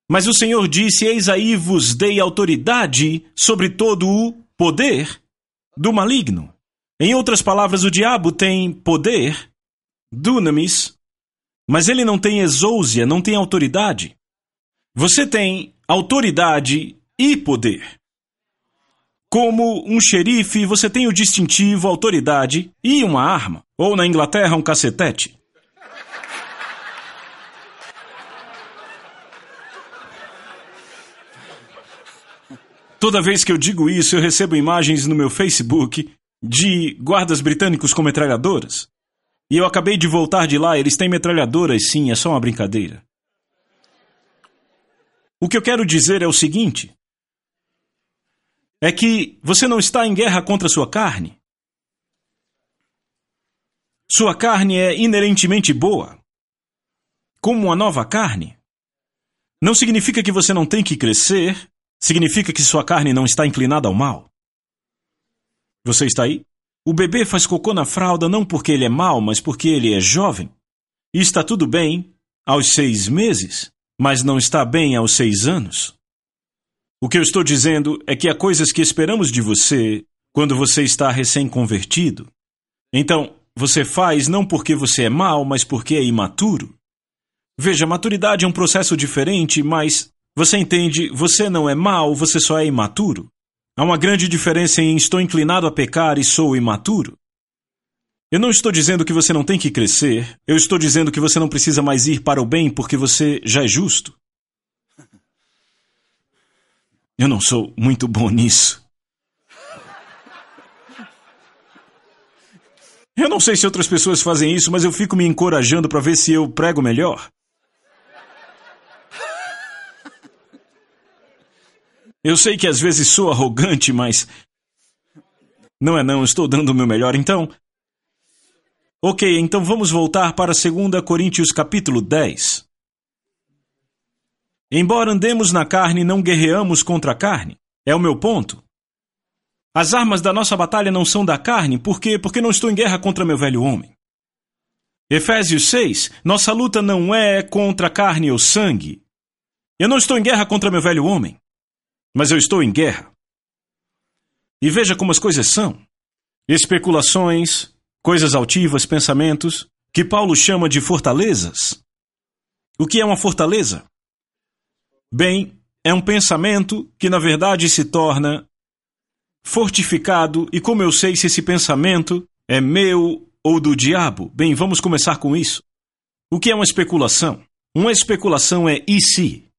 Mas o Senhor disse: Eis aí vos dei autoridade sobre todo o poder do maligno. Em outras palavras, o diabo tem poder, dunamis, mas ele não tem exousia, não tem autoridade. Você tem autoridade e poder. Como um xerife, você tem o distintivo, autoridade e uma arma. Ou na Inglaterra, um cacetete. Toda vez que eu digo isso, eu recebo imagens no meu Facebook de guardas britânicos com metralhadoras. E eu acabei de voltar de lá, eles têm metralhadoras, sim, é só uma brincadeira. O que eu quero dizer é o seguinte: é que você não está em guerra contra sua carne. Sua carne é inerentemente boa, como uma nova carne. Não significa que você não tem que crescer, Significa que sua carne não está inclinada ao mal? Você está aí? O bebê faz cocô na fralda não porque ele é mau, mas porque ele é jovem. E está tudo bem aos seis meses, mas não está bem aos seis anos. O que eu estou dizendo é que há coisas que esperamos de você quando você está recém-convertido. Então, você faz não porque você é mau, mas porque é imaturo. Veja, maturidade é um processo diferente, mas você entende, você não é mau, você só é imaturo. Há uma grande diferença em estou inclinado a pecar e sou imaturo. Eu não estou dizendo que você não tem que crescer, eu estou dizendo que você não precisa mais ir para o bem porque você já é justo. Eu não sou muito bom nisso. Eu não sei se outras pessoas fazem isso, mas eu fico me encorajando para ver se eu prego melhor. Eu sei que às vezes sou arrogante, mas. Não é não, estou dando o meu melhor, então. Ok, então vamos voltar para 2 Coríntios capítulo 10. Embora andemos na carne, não guerreamos contra a carne. É o meu ponto. As armas da nossa batalha não são da carne, por quê? Porque não estou em guerra contra meu velho homem. Efésios 6, nossa luta não é contra carne ou sangue. Eu não estou em guerra contra meu velho homem mas eu estou em guerra. E veja como as coisas são: especulações, coisas altivas, pensamentos, que Paulo chama de fortalezas. O que é uma fortaleza? Bem, é um pensamento que na verdade se torna fortificado, e como eu sei se esse pensamento é meu ou do diabo? Bem, vamos começar com isso. O que é uma especulação? Uma especulação é e se?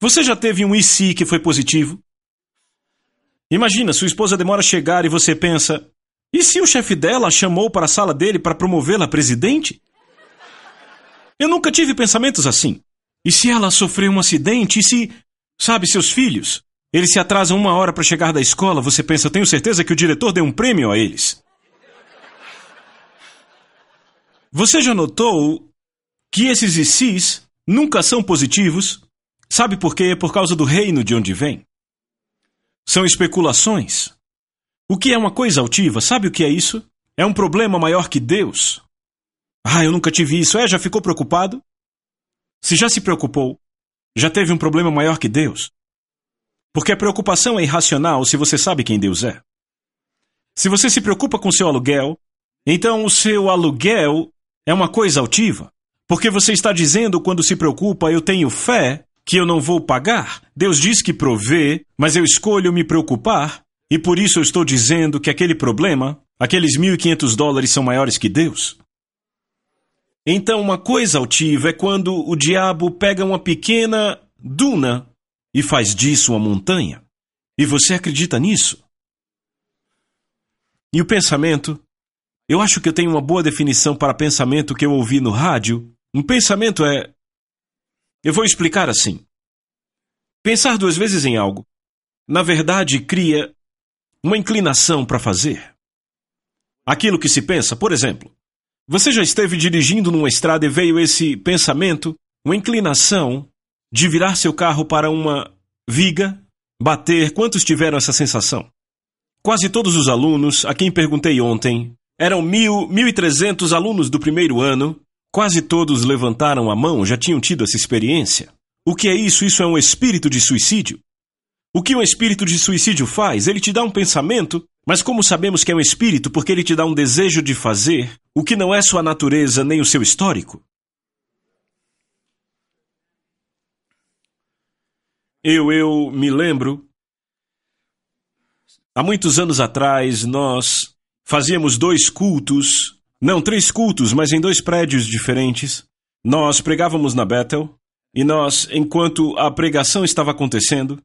Você já teve um se que foi positivo? Imagina, sua esposa demora a chegar e você pensa: e se o chefe dela a chamou para a sala dele para promovê-la a presidente? Eu nunca tive pensamentos assim. E se ela sofreu um acidente? E se. Sabe, seus filhos? Eles se atrasam uma hora para chegar da escola, você pensa, tenho certeza que o diretor deu um prêmio a eles. Você já notou que esses ICs nunca são positivos. Sabe por quê? Por causa do reino de onde vem. São especulações. O que é uma coisa altiva? Sabe o que é isso? É um problema maior que Deus. Ah, eu nunca tive isso. É, já ficou preocupado? Se já se preocupou, já teve um problema maior que Deus. Porque a preocupação é irracional se você sabe quem Deus é. Se você se preocupa com seu aluguel, então o seu aluguel é uma coisa altiva. Porque você está dizendo quando se preocupa, eu tenho fé que eu não vou pagar. Deus diz que provê, mas eu escolho me preocupar, e por isso eu estou dizendo que aquele problema, aqueles 1.500 dólares são maiores que Deus. Então, uma coisa altiva é quando o diabo pega uma pequena duna e faz disso uma montanha. E você acredita nisso? E o pensamento? Eu acho que eu tenho uma boa definição para pensamento que eu ouvi no rádio. Um pensamento é. Eu vou explicar assim. Pensar duas vezes em algo, na verdade, cria uma inclinação para fazer. Aquilo que se pensa, por exemplo, você já esteve dirigindo numa estrada e veio esse pensamento, uma inclinação de virar seu carro para uma viga, bater? Quantos tiveram essa sensação? Quase todos os alunos a quem perguntei ontem, eram mil, mil e trezentos alunos do primeiro ano, quase todos levantaram a mão, já tinham tido essa experiência. O que é isso? Isso é um espírito de suicídio. O que um espírito de suicídio faz? Ele te dá um pensamento mas como sabemos que é um espírito porque ele te dá um desejo de fazer o que não é sua natureza nem o seu histórico? Eu, eu me lembro. Há muitos anos atrás, nós fazíamos dois cultos, não três cultos, mas em dois prédios diferentes. Nós pregávamos na Bethel, e nós, enquanto a pregação estava acontecendo,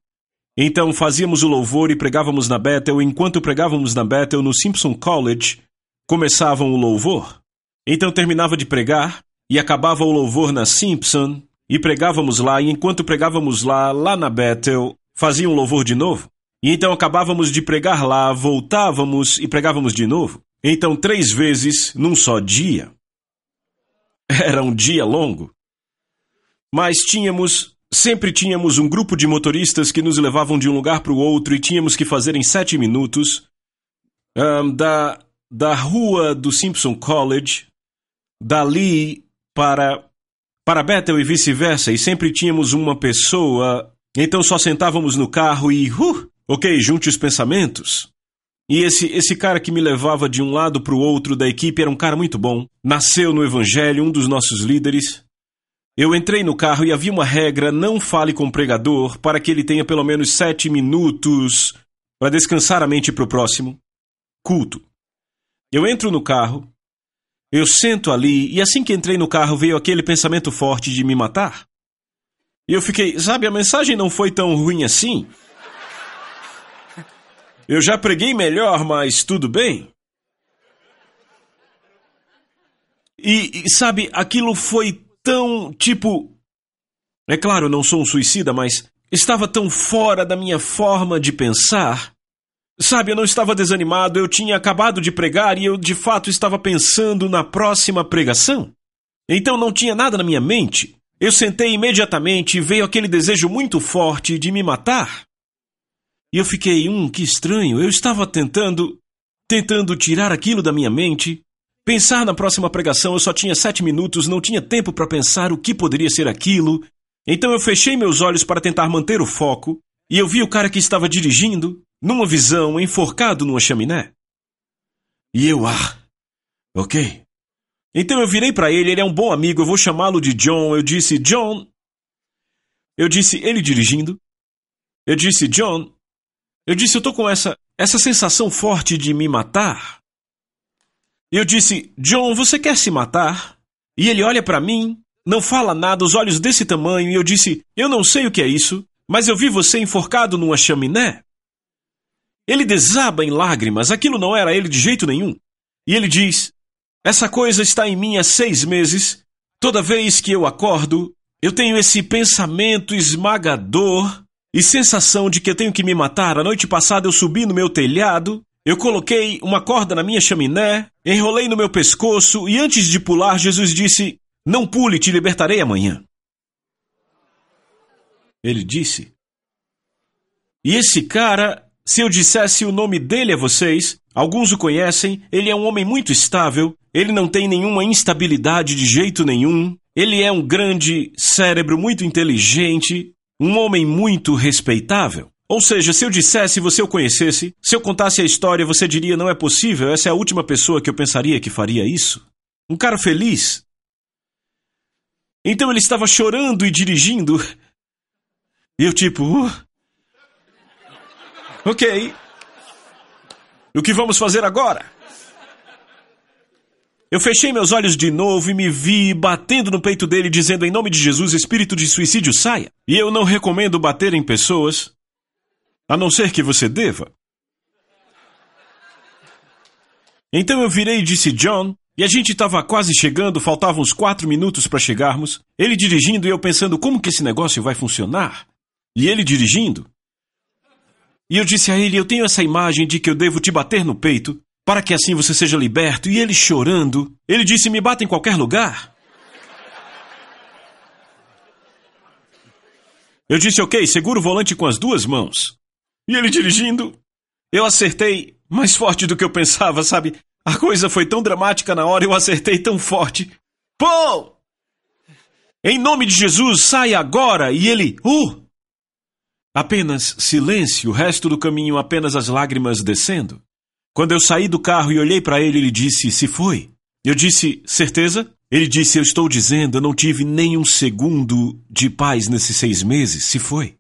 então fazíamos o louvor e pregávamos na Bethel, enquanto pregávamos na Bethel no Simpson College, começavam o louvor. Então terminava de pregar e acabava o louvor na Simpson e pregávamos lá, e enquanto pregávamos lá, lá na Bethel, faziam um louvor de novo. E então acabávamos de pregar lá, voltávamos e pregávamos de novo. Então três vezes num só dia. Era um dia longo. Mas tínhamos Sempre tínhamos um grupo de motoristas que nos levavam de um lugar para o outro e tínhamos que fazer em sete minutos. Um, da, da rua do Simpson College, dali para, para Bethel e vice-versa, e sempre tínhamos uma pessoa. Então só sentávamos no carro e. Uh, ok, junte os pensamentos. E esse, esse cara que me levava de um lado para o outro da equipe era um cara muito bom. Nasceu no Evangelho, um dos nossos líderes. Eu entrei no carro e havia uma regra: não fale com o pregador para que ele tenha pelo menos sete minutos para descansar a mente para o próximo culto. Eu entro no carro, eu sento ali e assim que entrei no carro veio aquele pensamento forte de me matar. E eu fiquei, sabe, a mensagem não foi tão ruim assim. Eu já preguei melhor, mas tudo bem. E, e sabe, aquilo foi tão, tipo. É claro, não sou um suicida, mas estava tão fora da minha forma de pensar. Sabe, eu não estava desanimado, eu tinha acabado de pregar e eu de fato estava pensando na próxima pregação. Então não tinha nada na minha mente. Eu sentei imediatamente e veio aquele desejo muito forte de me matar. E eu fiquei, hum, que estranho. Eu estava tentando, tentando tirar aquilo da minha mente, Pensar na próxima pregação, eu só tinha sete minutos, não tinha tempo para pensar o que poderia ser aquilo. Então eu fechei meus olhos para tentar manter o foco, e eu vi o cara que estava dirigindo, numa visão, enforcado numa chaminé. E eu, ah, ok. Então eu virei para ele, ele é um bom amigo, eu vou chamá-lo de John. Eu disse, John. Eu disse, ele dirigindo. Eu disse, John. Eu disse, eu tô com essa, essa sensação forte de me matar. Eu disse: John, você quer se matar? E ele olha para mim, não fala nada, os olhos desse tamanho, e eu disse: Eu não sei o que é isso, mas eu vi você enforcado numa chaminé. Ele desaba em lágrimas, aquilo não era ele de jeito nenhum. E ele diz: Essa coisa está em mim há seis meses. Toda vez que eu acordo, eu tenho esse pensamento esmagador e sensação de que eu tenho que me matar. A noite passada eu subi no meu telhado eu coloquei uma corda na minha chaminé, enrolei no meu pescoço e antes de pular, Jesus disse: Não pule, te libertarei amanhã. ele disse. E esse cara, se eu dissesse o nome dele a vocês, alguns o conhecem, ele é um homem muito estável, ele não tem nenhuma instabilidade de jeito nenhum, ele é um grande cérebro muito inteligente, um homem muito respeitável. Ou seja, se eu dissesse, você o conhecesse, se eu contasse a história, você diria não é possível, essa é a última pessoa que eu pensaria que faria isso. Um cara feliz. Então ele estava chorando e dirigindo. E eu tipo, uh, ok. O que vamos fazer agora? Eu fechei meus olhos de novo e me vi batendo no peito dele, dizendo em nome de Jesus, espírito de suicídio, saia. E eu não recomendo bater em pessoas, a não ser que você deva. Então eu virei e disse, John, e a gente estava quase chegando, faltavam uns quatro minutos para chegarmos. Ele dirigindo e eu pensando, como que esse negócio vai funcionar? E ele dirigindo. E eu disse a ele, eu tenho essa imagem de que eu devo te bater no peito, para que assim você seja liberto. E ele chorando, ele disse, me bata em qualquer lugar. Eu disse, ok, segura o volante com as duas mãos. E ele dirigindo, eu acertei mais forte do que eu pensava, sabe? A coisa foi tão dramática na hora, eu acertei tão forte. Pô! Em nome de Jesus, sai agora! E ele, uh! Apenas silêncio, o resto do caminho apenas as lágrimas descendo. Quando eu saí do carro e olhei para ele, ele disse: Se foi. Eu disse: Certeza? Ele disse: Eu estou dizendo, eu não tive nem um segundo de paz nesses seis meses. Se foi.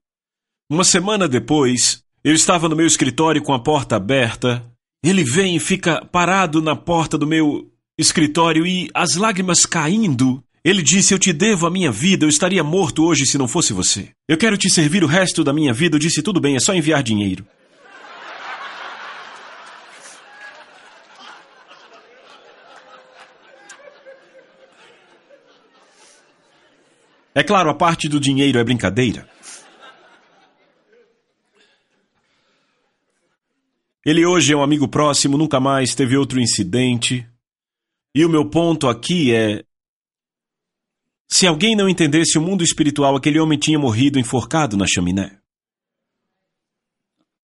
Uma semana depois, eu estava no meu escritório com a porta aberta. Ele vem e fica parado na porta do meu escritório e, as lágrimas caindo, ele disse: Eu te devo a minha vida, eu estaria morto hoje se não fosse você. Eu quero te servir o resto da minha vida. Eu disse: Tudo bem, é só enviar dinheiro. É claro, a parte do dinheiro é brincadeira. Ele hoje é um amigo próximo, nunca mais teve outro incidente. E o meu ponto aqui é: se alguém não entendesse o mundo espiritual, aquele homem tinha morrido enforcado na chaminé.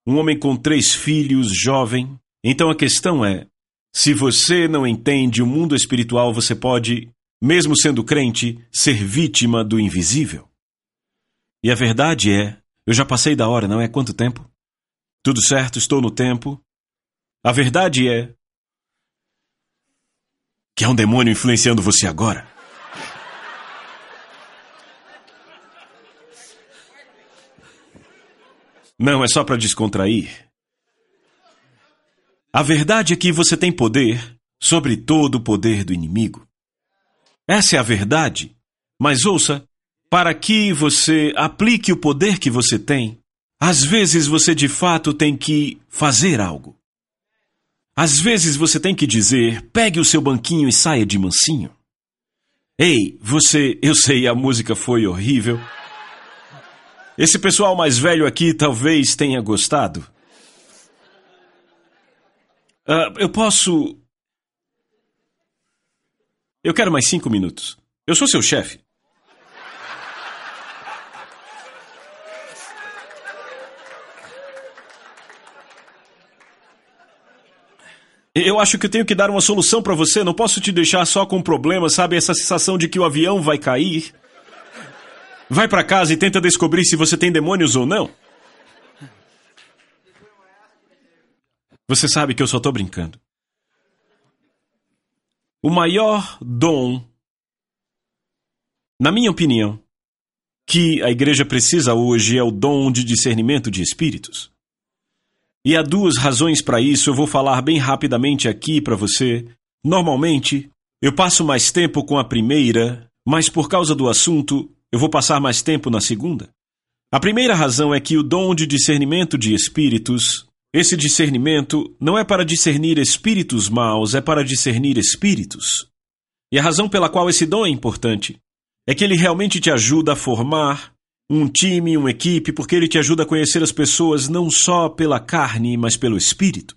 Um homem com três filhos, jovem. Então a questão é: se você não entende o mundo espiritual, você pode, mesmo sendo crente, ser vítima do invisível. E a verdade é: eu já passei da hora, não é? Quanto tempo? Tudo certo, estou no tempo. A verdade é. que há um demônio influenciando você agora. Não, é só para descontrair. A verdade é que você tem poder sobre todo o poder do inimigo. Essa é a verdade. Mas ouça, para que você aplique o poder que você tem, às vezes você de fato tem que fazer algo. Às vezes você tem que dizer: pegue o seu banquinho e saia de mansinho. Ei, você, eu sei, a música foi horrível. Esse pessoal mais velho aqui talvez tenha gostado. Uh, eu posso. Eu quero mais cinco minutos. Eu sou seu chefe. Eu acho que eu tenho que dar uma solução para você. Não posso te deixar só com problemas, sabe? Essa sensação de que o avião vai cair. Vai para casa e tenta descobrir se você tem demônios ou não. Você sabe que eu só tô brincando. O maior dom, na minha opinião, que a igreja precisa hoje é o dom de discernimento de espíritos. E há duas razões para isso, eu vou falar bem rapidamente aqui para você. Normalmente, eu passo mais tempo com a primeira, mas por causa do assunto, eu vou passar mais tempo na segunda. A primeira razão é que o dom de discernimento de espíritos, esse discernimento não é para discernir espíritos maus, é para discernir espíritos. E a razão pela qual esse dom é importante é que ele realmente te ajuda a formar um time, uma equipe, porque ele te ajuda a conhecer as pessoas não só pela carne, mas pelo espírito.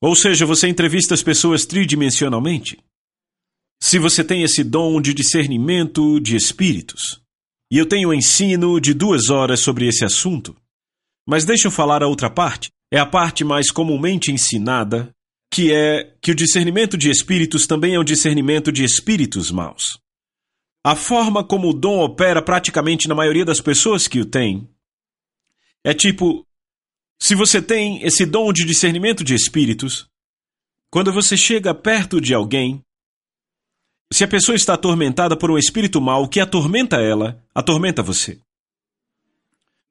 Ou seja, você entrevista as pessoas tridimensionalmente. Se você tem esse dom de discernimento de espíritos. e eu tenho um ensino de duas horas sobre esse assunto. Mas deixa eu falar a outra parte. É a parte mais comumente ensinada, que é que o discernimento de espíritos também é um discernimento de espíritos maus. A forma como o dom opera praticamente na maioria das pessoas que o têm é tipo: se você tem esse dom de discernimento de espíritos, quando você chega perto de alguém, se a pessoa está atormentada por um espírito mau que atormenta ela, atormenta você.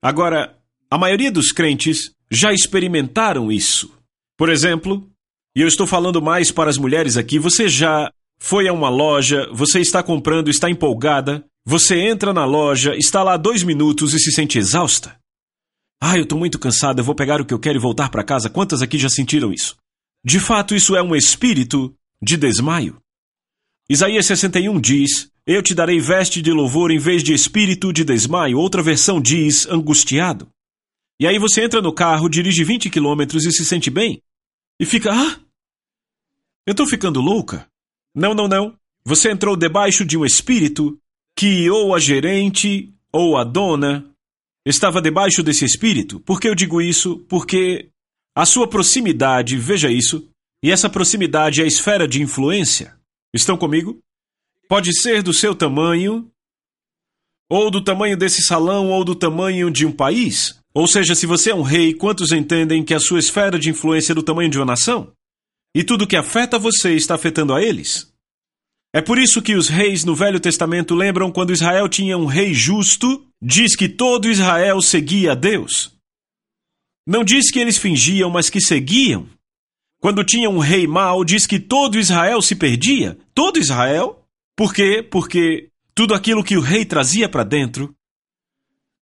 Agora, a maioria dos crentes já experimentaram isso. Por exemplo, e eu estou falando mais para as mulheres aqui, você já foi a uma loja, você está comprando, está empolgada, você entra na loja, está lá dois minutos e se sente exausta. Ah, eu estou muito cansada, vou pegar o que eu quero e voltar para casa. Quantas aqui já sentiram isso? De fato, isso é um espírito de desmaio. Isaías 61 diz: Eu te darei veste de louvor em vez de espírito de desmaio. Outra versão diz angustiado. E aí você entra no carro, dirige 20 quilômetros e se sente bem. E fica, ah, eu estou ficando louca. Não, não, não. Você entrou debaixo de um espírito que ou a gerente ou a dona estava debaixo desse espírito. Por que eu digo isso? Porque a sua proximidade, veja isso, e essa proximidade é a esfera de influência. Estão comigo? Pode ser do seu tamanho, ou do tamanho desse salão, ou do tamanho de um país. Ou seja, se você é um rei, quantos entendem que a sua esfera de influência é do tamanho de uma nação? E tudo que afeta você está afetando a eles? É por isso que os reis no Velho Testamento lembram quando Israel tinha um rei justo, diz que todo Israel seguia a Deus. Não diz que eles fingiam, mas que seguiam. Quando tinha um rei mau, diz que todo Israel se perdia. Todo Israel? Por quê? Porque tudo aquilo que o rei trazia para dentro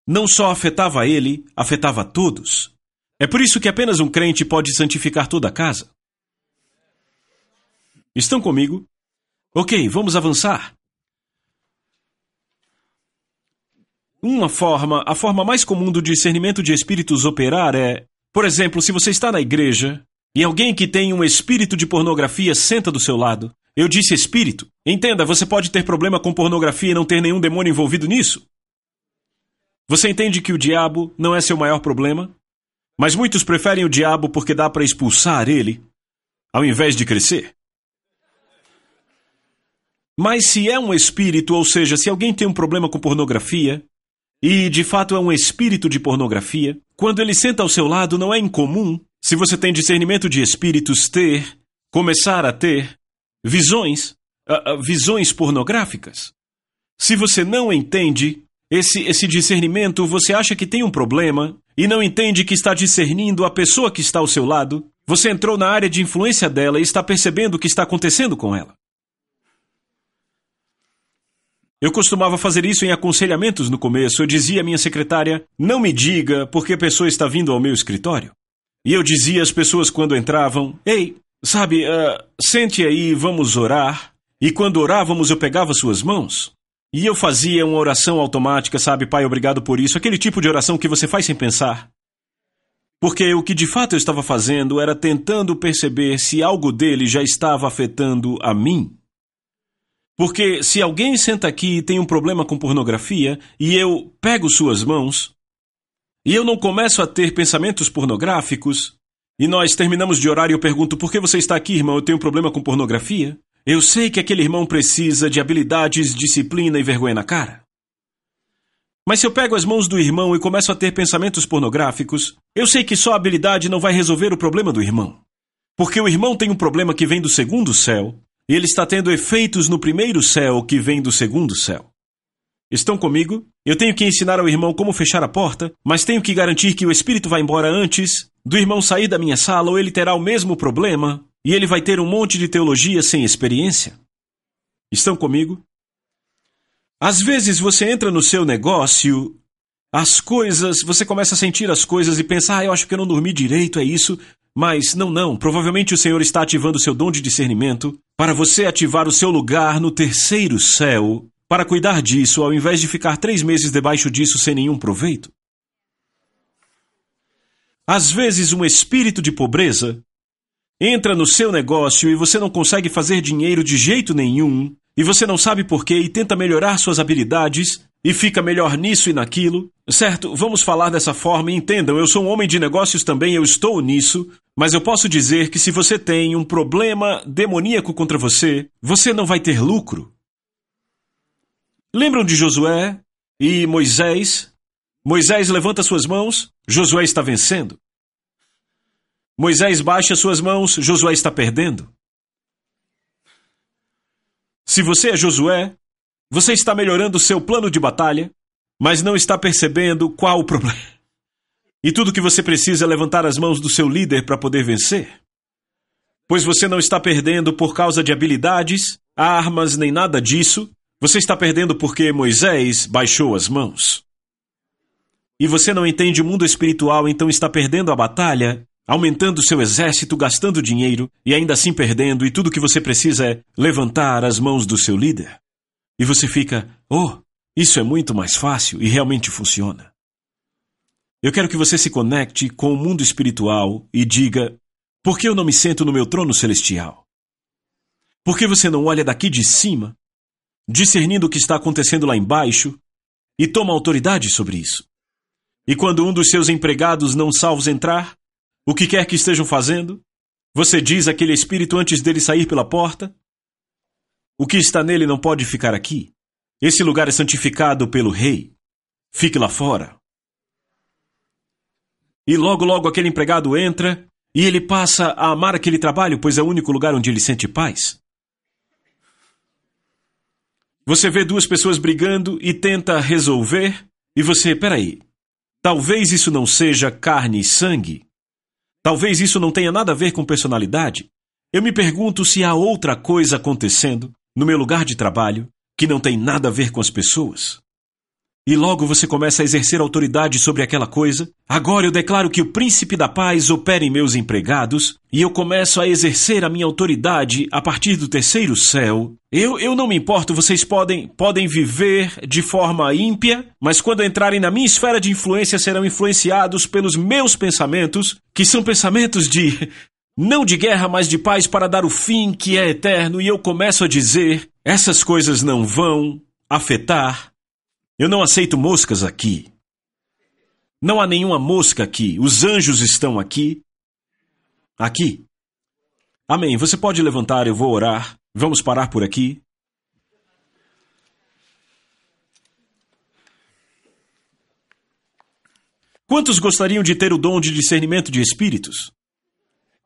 não só afetava ele, afetava todos. É por isso que apenas um crente pode santificar toda a casa. Estão comigo? Ok, vamos avançar. Uma forma, a forma mais comum do discernimento de espíritos operar é, por exemplo, se você está na igreja e alguém que tem um espírito de pornografia senta do seu lado. Eu disse espírito. Entenda, você pode ter problema com pornografia e não ter nenhum demônio envolvido nisso. Você entende que o diabo não é seu maior problema? Mas muitos preferem o diabo porque dá para expulsar ele, ao invés de crescer. Mas se é um espírito, ou seja, se alguém tem um problema com pornografia, e de fato é um espírito de pornografia, quando ele senta ao seu lado não é incomum se você tem discernimento de espíritos, ter, começar a ter, visões, uh, uh, visões pornográficas. Se você não entende esse, esse discernimento, você acha que tem um problema e não entende que está discernindo a pessoa que está ao seu lado, você entrou na área de influência dela e está percebendo o que está acontecendo com ela. Eu costumava fazer isso em aconselhamentos no começo. Eu dizia à minha secretária: Não me diga porque a pessoa está vindo ao meu escritório. E eu dizia às pessoas quando entravam: Ei, sabe, uh, sente aí, vamos orar. E quando orávamos, eu pegava suas mãos. E eu fazia uma oração automática, sabe, Pai, obrigado por isso, aquele tipo de oração que você faz sem pensar. Porque o que de fato eu estava fazendo era tentando perceber se algo dele já estava afetando a mim. Porque se alguém senta aqui e tem um problema com pornografia e eu pego suas mãos, e eu não começo a ter pensamentos pornográficos, e nós terminamos de orar e eu pergunto: por que você está aqui, irmão? Eu tenho um problema com pornografia? Eu sei que aquele irmão precisa de habilidades, disciplina e vergonha na cara. Mas se eu pego as mãos do irmão e começo a ter pensamentos pornográficos, eu sei que só habilidade não vai resolver o problema do irmão. Porque o irmão tem um problema que vem do segundo céu, e ele está tendo efeitos no primeiro céu que vem do segundo céu. Estão comigo? Eu tenho que ensinar ao irmão como fechar a porta, mas tenho que garantir que o espírito vá embora antes do irmão sair da minha sala ou ele terá o mesmo problema e ele vai ter um monte de teologia sem experiência. Estão comigo? Às vezes você entra no seu negócio, as coisas, você começa a sentir as coisas e pensa, ah, eu acho que eu não dormi direito, é isso. Mas não, não, provavelmente o Senhor está ativando o seu dom de discernimento para você ativar o seu lugar no terceiro céu para cuidar disso, ao invés de ficar três meses debaixo disso sem nenhum proveito? Às vezes, um espírito de pobreza entra no seu negócio e você não consegue fazer dinheiro de jeito nenhum, e você não sabe porquê e tenta melhorar suas habilidades, e fica melhor nisso e naquilo. Certo, vamos falar dessa forma e entendam, eu sou um homem de negócios também, eu estou nisso, mas eu posso dizer que se você tem um problema demoníaco contra você, você não vai ter lucro. Lembram de Josué e Moisés? Moisés levanta suas mãos, Josué está vencendo. Moisés baixa suas mãos, Josué está perdendo. Se você é Josué, você está melhorando seu plano de batalha, mas não está percebendo qual o problema. E tudo que você precisa é levantar as mãos do seu líder para poder vencer. Pois você não está perdendo por causa de habilidades, armas, nem nada disso. Você está perdendo porque Moisés baixou as mãos. E você não entende o mundo espiritual, então está perdendo a batalha, aumentando seu exército, gastando dinheiro e ainda assim perdendo, e tudo que você precisa é levantar as mãos do seu líder. E você fica, oh, isso é muito mais fácil e realmente funciona. Eu quero que você se conecte com o mundo espiritual e diga: por que eu não me sento no meu trono celestial? Por que você não olha daqui de cima, discernindo o que está acontecendo lá embaixo, e toma autoridade sobre isso? E quando um dos seus empregados não salvos entrar, o que quer que estejam fazendo, você diz àquele espírito antes dele sair pela porta: O que está nele não pode ficar aqui. Esse lugar é santificado pelo rei. Fique lá fora. E logo, logo aquele empregado entra e ele passa a amar aquele trabalho, pois é o único lugar onde ele sente paz. Você vê duas pessoas brigando e tenta resolver, e você, peraí, Talvez isso não seja carne e sangue. Talvez isso não tenha nada a ver com personalidade. Eu me pergunto se há outra coisa acontecendo no meu lugar de trabalho que não tem nada a ver com as pessoas. E logo você começa a exercer autoridade sobre aquela coisa. Agora eu declaro que o príncipe da paz opera em meus empregados, e eu começo a exercer a minha autoridade a partir do terceiro céu. Eu, eu não me importo, vocês podem, podem viver de forma ímpia, mas quando entrarem na minha esfera de influência serão influenciados pelos meus pensamentos, que são pensamentos de não de guerra, mas de paz para dar o fim que é eterno, e eu começo a dizer: essas coisas não vão afetar eu não aceito moscas aqui. Não há nenhuma mosca aqui. Os anjos estão aqui. Aqui. Amém. Você pode levantar, eu vou orar. Vamos parar por aqui. Quantos gostariam de ter o dom de discernimento de espíritos?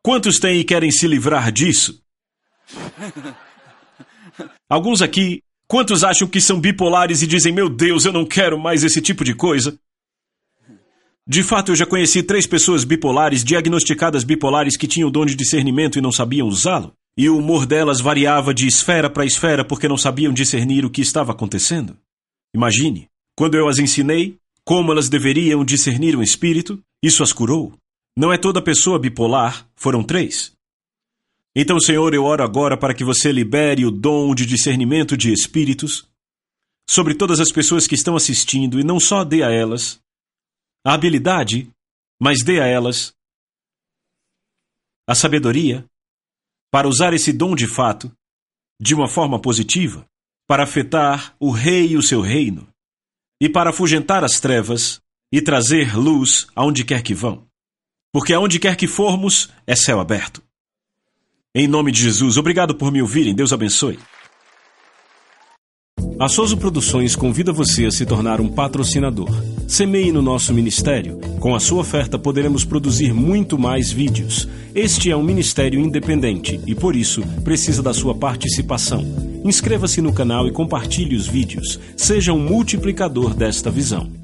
Quantos têm e querem se livrar disso? Alguns aqui Quantos acham que são bipolares e dizem: Meu Deus, eu não quero mais esse tipo de coisa? De fato, eu já conheci três pessoas bipolares, diagnosticadas bipolares, que tinham o dom de discernimento e não sabiam usá-lo. E o humor delas variava de esfera para esfera porque não sabiam discernir o que estava acontecendo. Imagine, quando eu as ensinei como elas deveriam discernir um espírito, isso as curou. Não é toda pessoa bipolar, foram três. Então, Senhor, eu oro agora para que você libere o dom de discernimento de espíritos sobre todas as pessoas que estão assistindo e não só dê a elas a habilidade, mas dê a elas a sabedoria para usar esse dom de fato de uma forma positiva para afetar o rei e o seu reino e para afugentar as trevas e trazer luz aonde quer que vão. Porque aonde quer que formos é céu aberto. Em nome de Jesus, obrigado por me ouvirem. Deus abençoe. A Souza Produções convida você a se tornar um patrocinador. Semeie no nosso ministério. Com a sua oferta poderemos produzir muito mais vídeos. Este é um ministério independente e, por isso, precisa da sua participação. Inscreva-se no canal e compartilhe os vídeos. Seja um multiplicador desta visão.